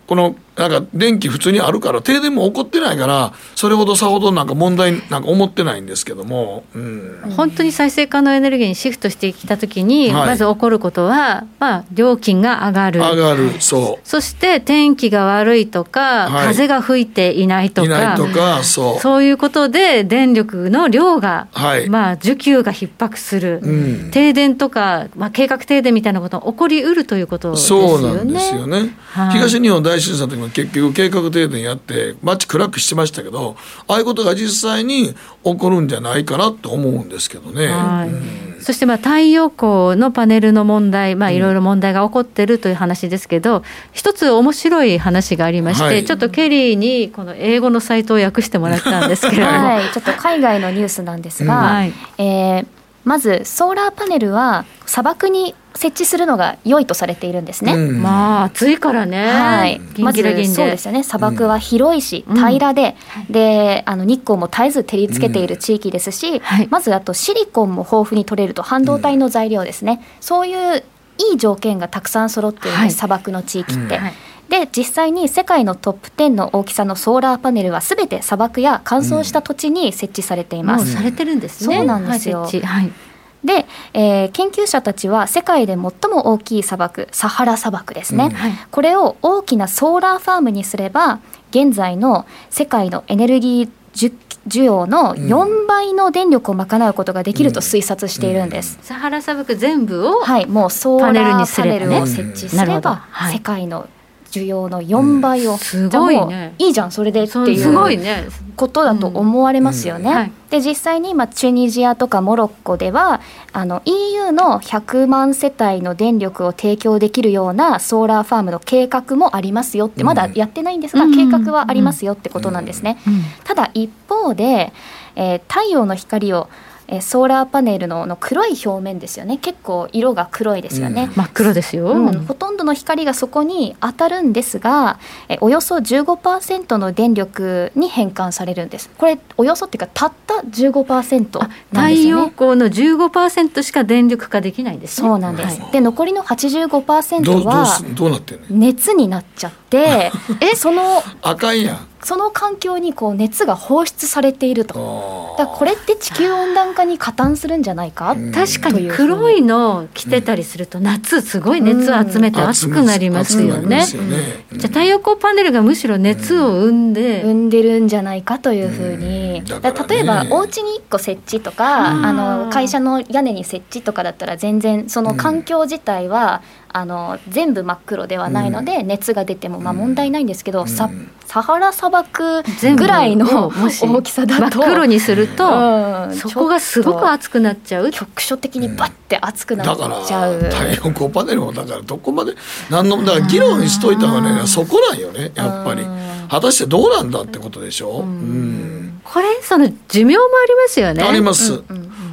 このなんか電気普通にあるから停電も起こってないからそれほどさほどなんか問題なんか思ってないんですけども、うん、本当に再生可能エネルギーにシフトしてきたときに、はい。まず起こることは、まあ、料金が上がる。上がるそう。そして天気が悪いとか、はい。風が吹いていないとかいないとかそう。そういうことで電力の量が、はい。まあ、需給が逼迫する、うん。停電とか、まあ、計画停電みたいなことが起こりうるということですよね。そうなんですよね、はい。東日本大震災の時も結局計画停電やって街暗くしてましたけどああいうことが実際に起こるんじゃないかなと思うんですけどね。はい。そしてまあ太陽光のパネルの問題、まあ、いろいろ問題が起こってるという話ですけど、一つ面白い話がありまして、はい。ちょっとケリーにこの英語のサイトを訳してもらったんですけれども、はい、ちょっと海外のニュースなんですが、うん。はい。えーまずソーラーパネルは砂漠に設置するのが良いとされているんですね。まあ暑いからね、はい、まずそうですよね。砂漠は広いし、うん。平らで、であの日光も絶えず照りつけている地域ですし、まずあとシリコンも豊富に取れると半導体の材料ですね、そういういい条件がたくさん揃っているんです、砂漠の地域って。はいで実際に世界のトップ10の大きさのソーラーパネルはすべて砂漠や乾燥した土地に設置されています。もうされてるん。ですねそうなんですよ。はいはい。で、えー研究者たちは世界で最も大きい砂漠サハラ砂漠ですね、うん。はい。これを大きなソーラーファームにすれば現在の世界のエネルギー需需要の4倍の電力を賄うことができると推察しているんです。サハラ砂漠全部をはい、もうソーラーにすればねパネルを設置すれば、はい。世界の需要の4倍を、すじゃあもいねいいじゃんそれでっていうすごいね。ことだと思われますよね。で実際に今チュニジアとかモロッコではあの EU の100万世帯の電力を提供できるようなソーラーファームの計画もありますよってまだやってないんですが、うん。計画はありますよってことなんですね。ただ一方で、えー太陽の光をえーソーラーパネルのの黒い表面ですよね。結構色が黒いですよね、真っ黒ですよ、うん。ほとんどの光がそこに当たるんですがえおよそ15%の電力に変換されるんです。これおよそっていうかたった15%なん太ですよね。陽光の15%しか電力化できないんですね。そうなんです、はい。で残りのどうど85%うはすどうなって熱になっちゃって えそのあかんやん。その環境にこう熱が放出されていると。だこれって地球温暖化に加担するんじゃないか？確かに黒いの着てたりすると夏すごい熱を集めて暑くなりますよね。暑くなりますよね。じゃあ太陽光パネルがむしろ熱を生んで、生んでるんじゃないかというふうに、だから例えばお家に1個設置とか、あの会社の屋根に設置とかだったら全然その環境自体は、あの全部真っ黒ではないので、熱が出てもまあ問題ないんですけど、さサハラ砂漠ぐらいのもし大きさだと真っ黒にすると、うん。そこがすごく熱くなっちゃう。局所的にバッて熱くなっだからちゃう、太陽光パネルもだからどこまで何のだから議論しといた方がねそこなんよねやっぱり。果たしてどうなんだってことでしょ、うん。これその寿命もありますよね。あります、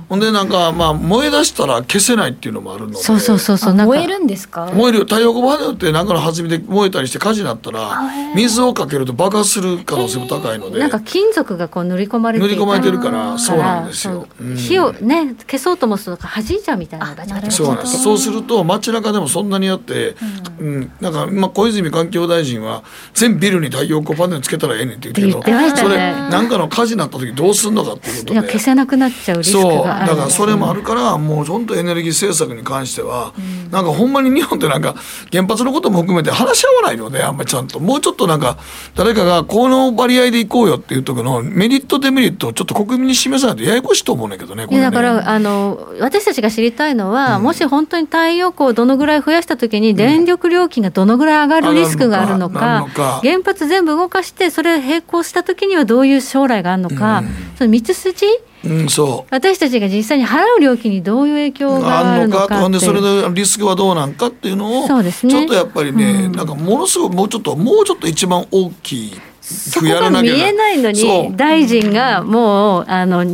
ほんでなんかまあ燃え出したら消せないっていうのもあるので。そうそうそうそう燃えるんですか？燃えるよ。太陽光パネルって何かの弾みで燃えたりして火事になったら水をかけると爆発する可能性も高いので。なんか金属がこう塗り込まれて塗り込まれてるからそうなんですよ。そう火をね消そうともすると弾いちゃうみたいなそうなんです。そうすると街中でもそんなにあって、うん。なんか今小泉環境大臣は全ビルに太陽光パネルつけたらええねんって言ってるけど言ってましたね。それなんかの火事になった時どうすんのかっていうことで。いや消せなくなっちゃうリスクそうがだからそれもあるからもう本当エネルギー政策に関しては、なんかほんまに日本ってなんか原発のことも含めて話し合わないのであんまりちゃんともうちょっとなんか誰かがこの割合でいこうよっていう時のメリットデメリットをちょっと国民に示さないとややこしいと思うんだけどねこれね。だからあの私たちが知りたいのは、もし本当に太陽光をどのぐらい増やしたときに、電力料金がどのぐらい上がるリスクがあるのか,、のか。原発全部動かして、それ並行したときにはどういう将来があるのか、その道筋、うんそう。私たちが実際に払う料金にどういう影響がああるのるのか？かほんでそれでリスクはどうなんかっていうのをそうですね。ちょっとやっぱりね、なんかものすごくもうちょっともうちょっと一番大きそこが見えないのに、大臣がもう、あの、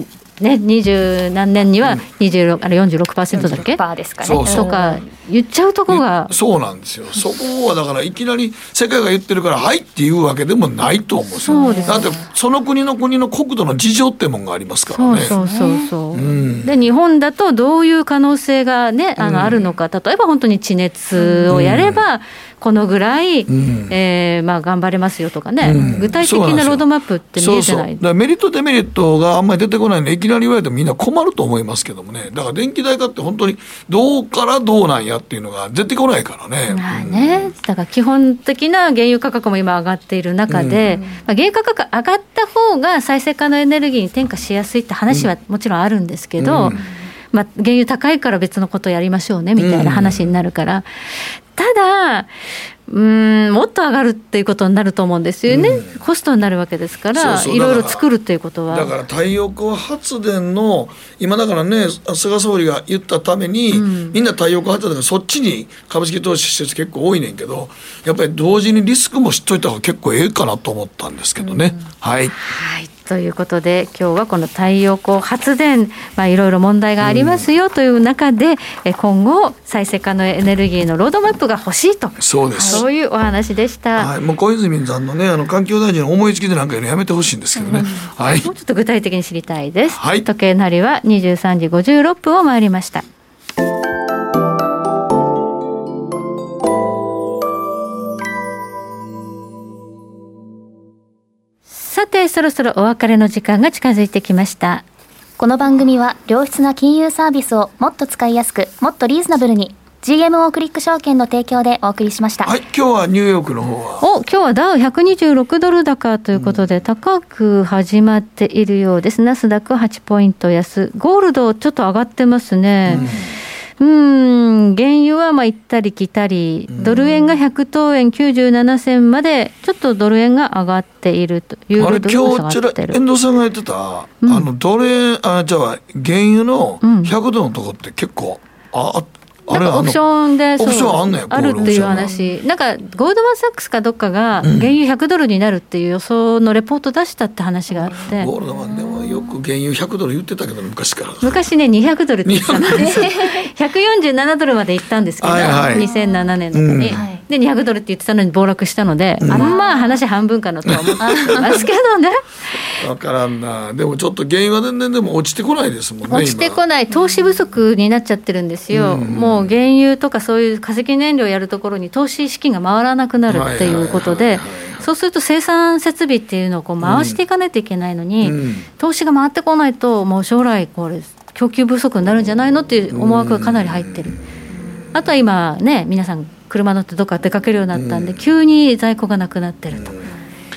ね、二十何年には26、あれ46%だっけ？40%ですかね。そうそうとか。言っちゃうとこが、そうなんですよ。そこはだからいきなり世界が言ってるから「はい」っていうわけでもないと思うんですよ。そうです。ねだってその国の国の国土の事情ってもんがありますからね。そうそうそうそう。うん。で日本だとどういう可能性がねあの、あるのか。例えば本当に地熱をやれば、このぐらい、ん。えーまあ、頑張れますよとかね、うん。具体的なロードマップって見えてそうそう。ないだからメリットデメリットがあんまり出てこないのでいきなり言われてもみんな困ると思いますけどもね。だから電気代かって本当にどうからどうなんやっていうのが出てこないからね、まあね、だから基本的な原油価格も今上がっている中で、まあ、原油価格上がった方が再生可能エネルギーに転嫁しやすいって話はもちろんあるんですけど、うんまあ、原油高いから別のことやりましょうねみたいな話になるから、ただ、うーん、もっと上がるっていうことになると思うんですよね、コストになるわけですから、いろいろ作るっていうことは。だから太陽光発電の今だからね菅総理が言ったために、みんな太陽光発電がそっちに株式投資施設結構多いねんけどやっぱり同時にリスクも知っといた方が結構ええかなと思ったんですけどね、はいということで今日はこの太陽光発電、まあ、いろいろ問題がありますよという中で、え今後再生可能エネルギーのロードマップが欲しいと。そうです。そういうお話でした。はい、もう小泉さんのねあの環境大臣の思いつきでなんかやめてほしいんですけどね、はい。もうちょっと具体的に知りたいです。時計なりは23時56分を回りました。さて、そろそろお別れの時間が近づいてきました。この番組は良質な金融サービスをもっと使いやすくもっとリーズナブルに GMO クリック証券の提供でお送りしました、はい、今日はニューヨークの方は？お今日はダウ126ドル高ということで、高く始まっているようです。ナスダックは8ポイント安。ゴールドちょっと上がってますね。うん、原油はまあ行ったり来たり、ドル円が100等円97銭まで、ちょっとドル円が上がっているというあれ今日ちら。遠藤さんが言ってた、あの奴隷あじゃあ原油の100度のとこって結構、ああなんかオプションでオプションあんあるっていう話、なんかゴールドマン・サックスかどっかが、原油100ドルになるっていう予想のレポート出したって話があって、ゴールドマンでもよく原油100ドル言ってたけど昔から。昔ね、200ドルって言ってたんです147ドルまで行ったんですけど、はいはい。2007年の時に、うん。で200ドルって言ってたのに暴落したので、あんま話半分かなとは思ってますけどね。分からんなでもちょっと原油は全然でも落ちてこないですもんね落ちてこない投資不足になっちゃってるんですよ、もう原油とかそういう化石燃料やるところに投資資金が回らなくなるっていうことで、そうすると生産設備っていうのをこう回していかないといけないのに、投資が回ってこないと、もう将来、これ、供給不足になるんじゃないのっていう思惑がかなり入ってる。あとは今ね、皆さん、車乗ってどっか出かけるようになったんで、急に在庫がなくなってると。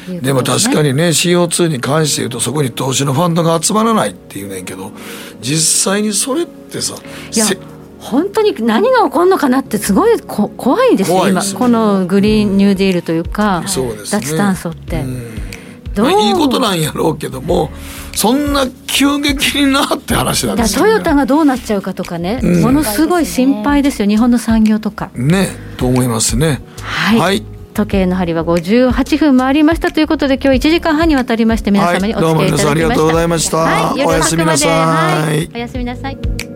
でも確かにね CO2 に関して言うとそこに投資のファンドが集まらないっていうねんけど実際にそれってさいやせ本当に何が起こるのかなってすごいこ怖いですよ怖いですよ今このグリーンニューディールというかそうですね。脱炭素って、どうまあいいことなんやろうけどもそんな急激になって話なんだですよね。トヨタがどうなっちゃうかとかね、うん。ものすごい心配ですよ日本の産業とか。ねと思いますね。はい、時計の針は58分回りましたということで今日1時間半にわたりまして皆様にお付き合いいただきました、はい。どうも皆さんありがとうございました。はい、夜おやすみなさい。はい。おやすみなさい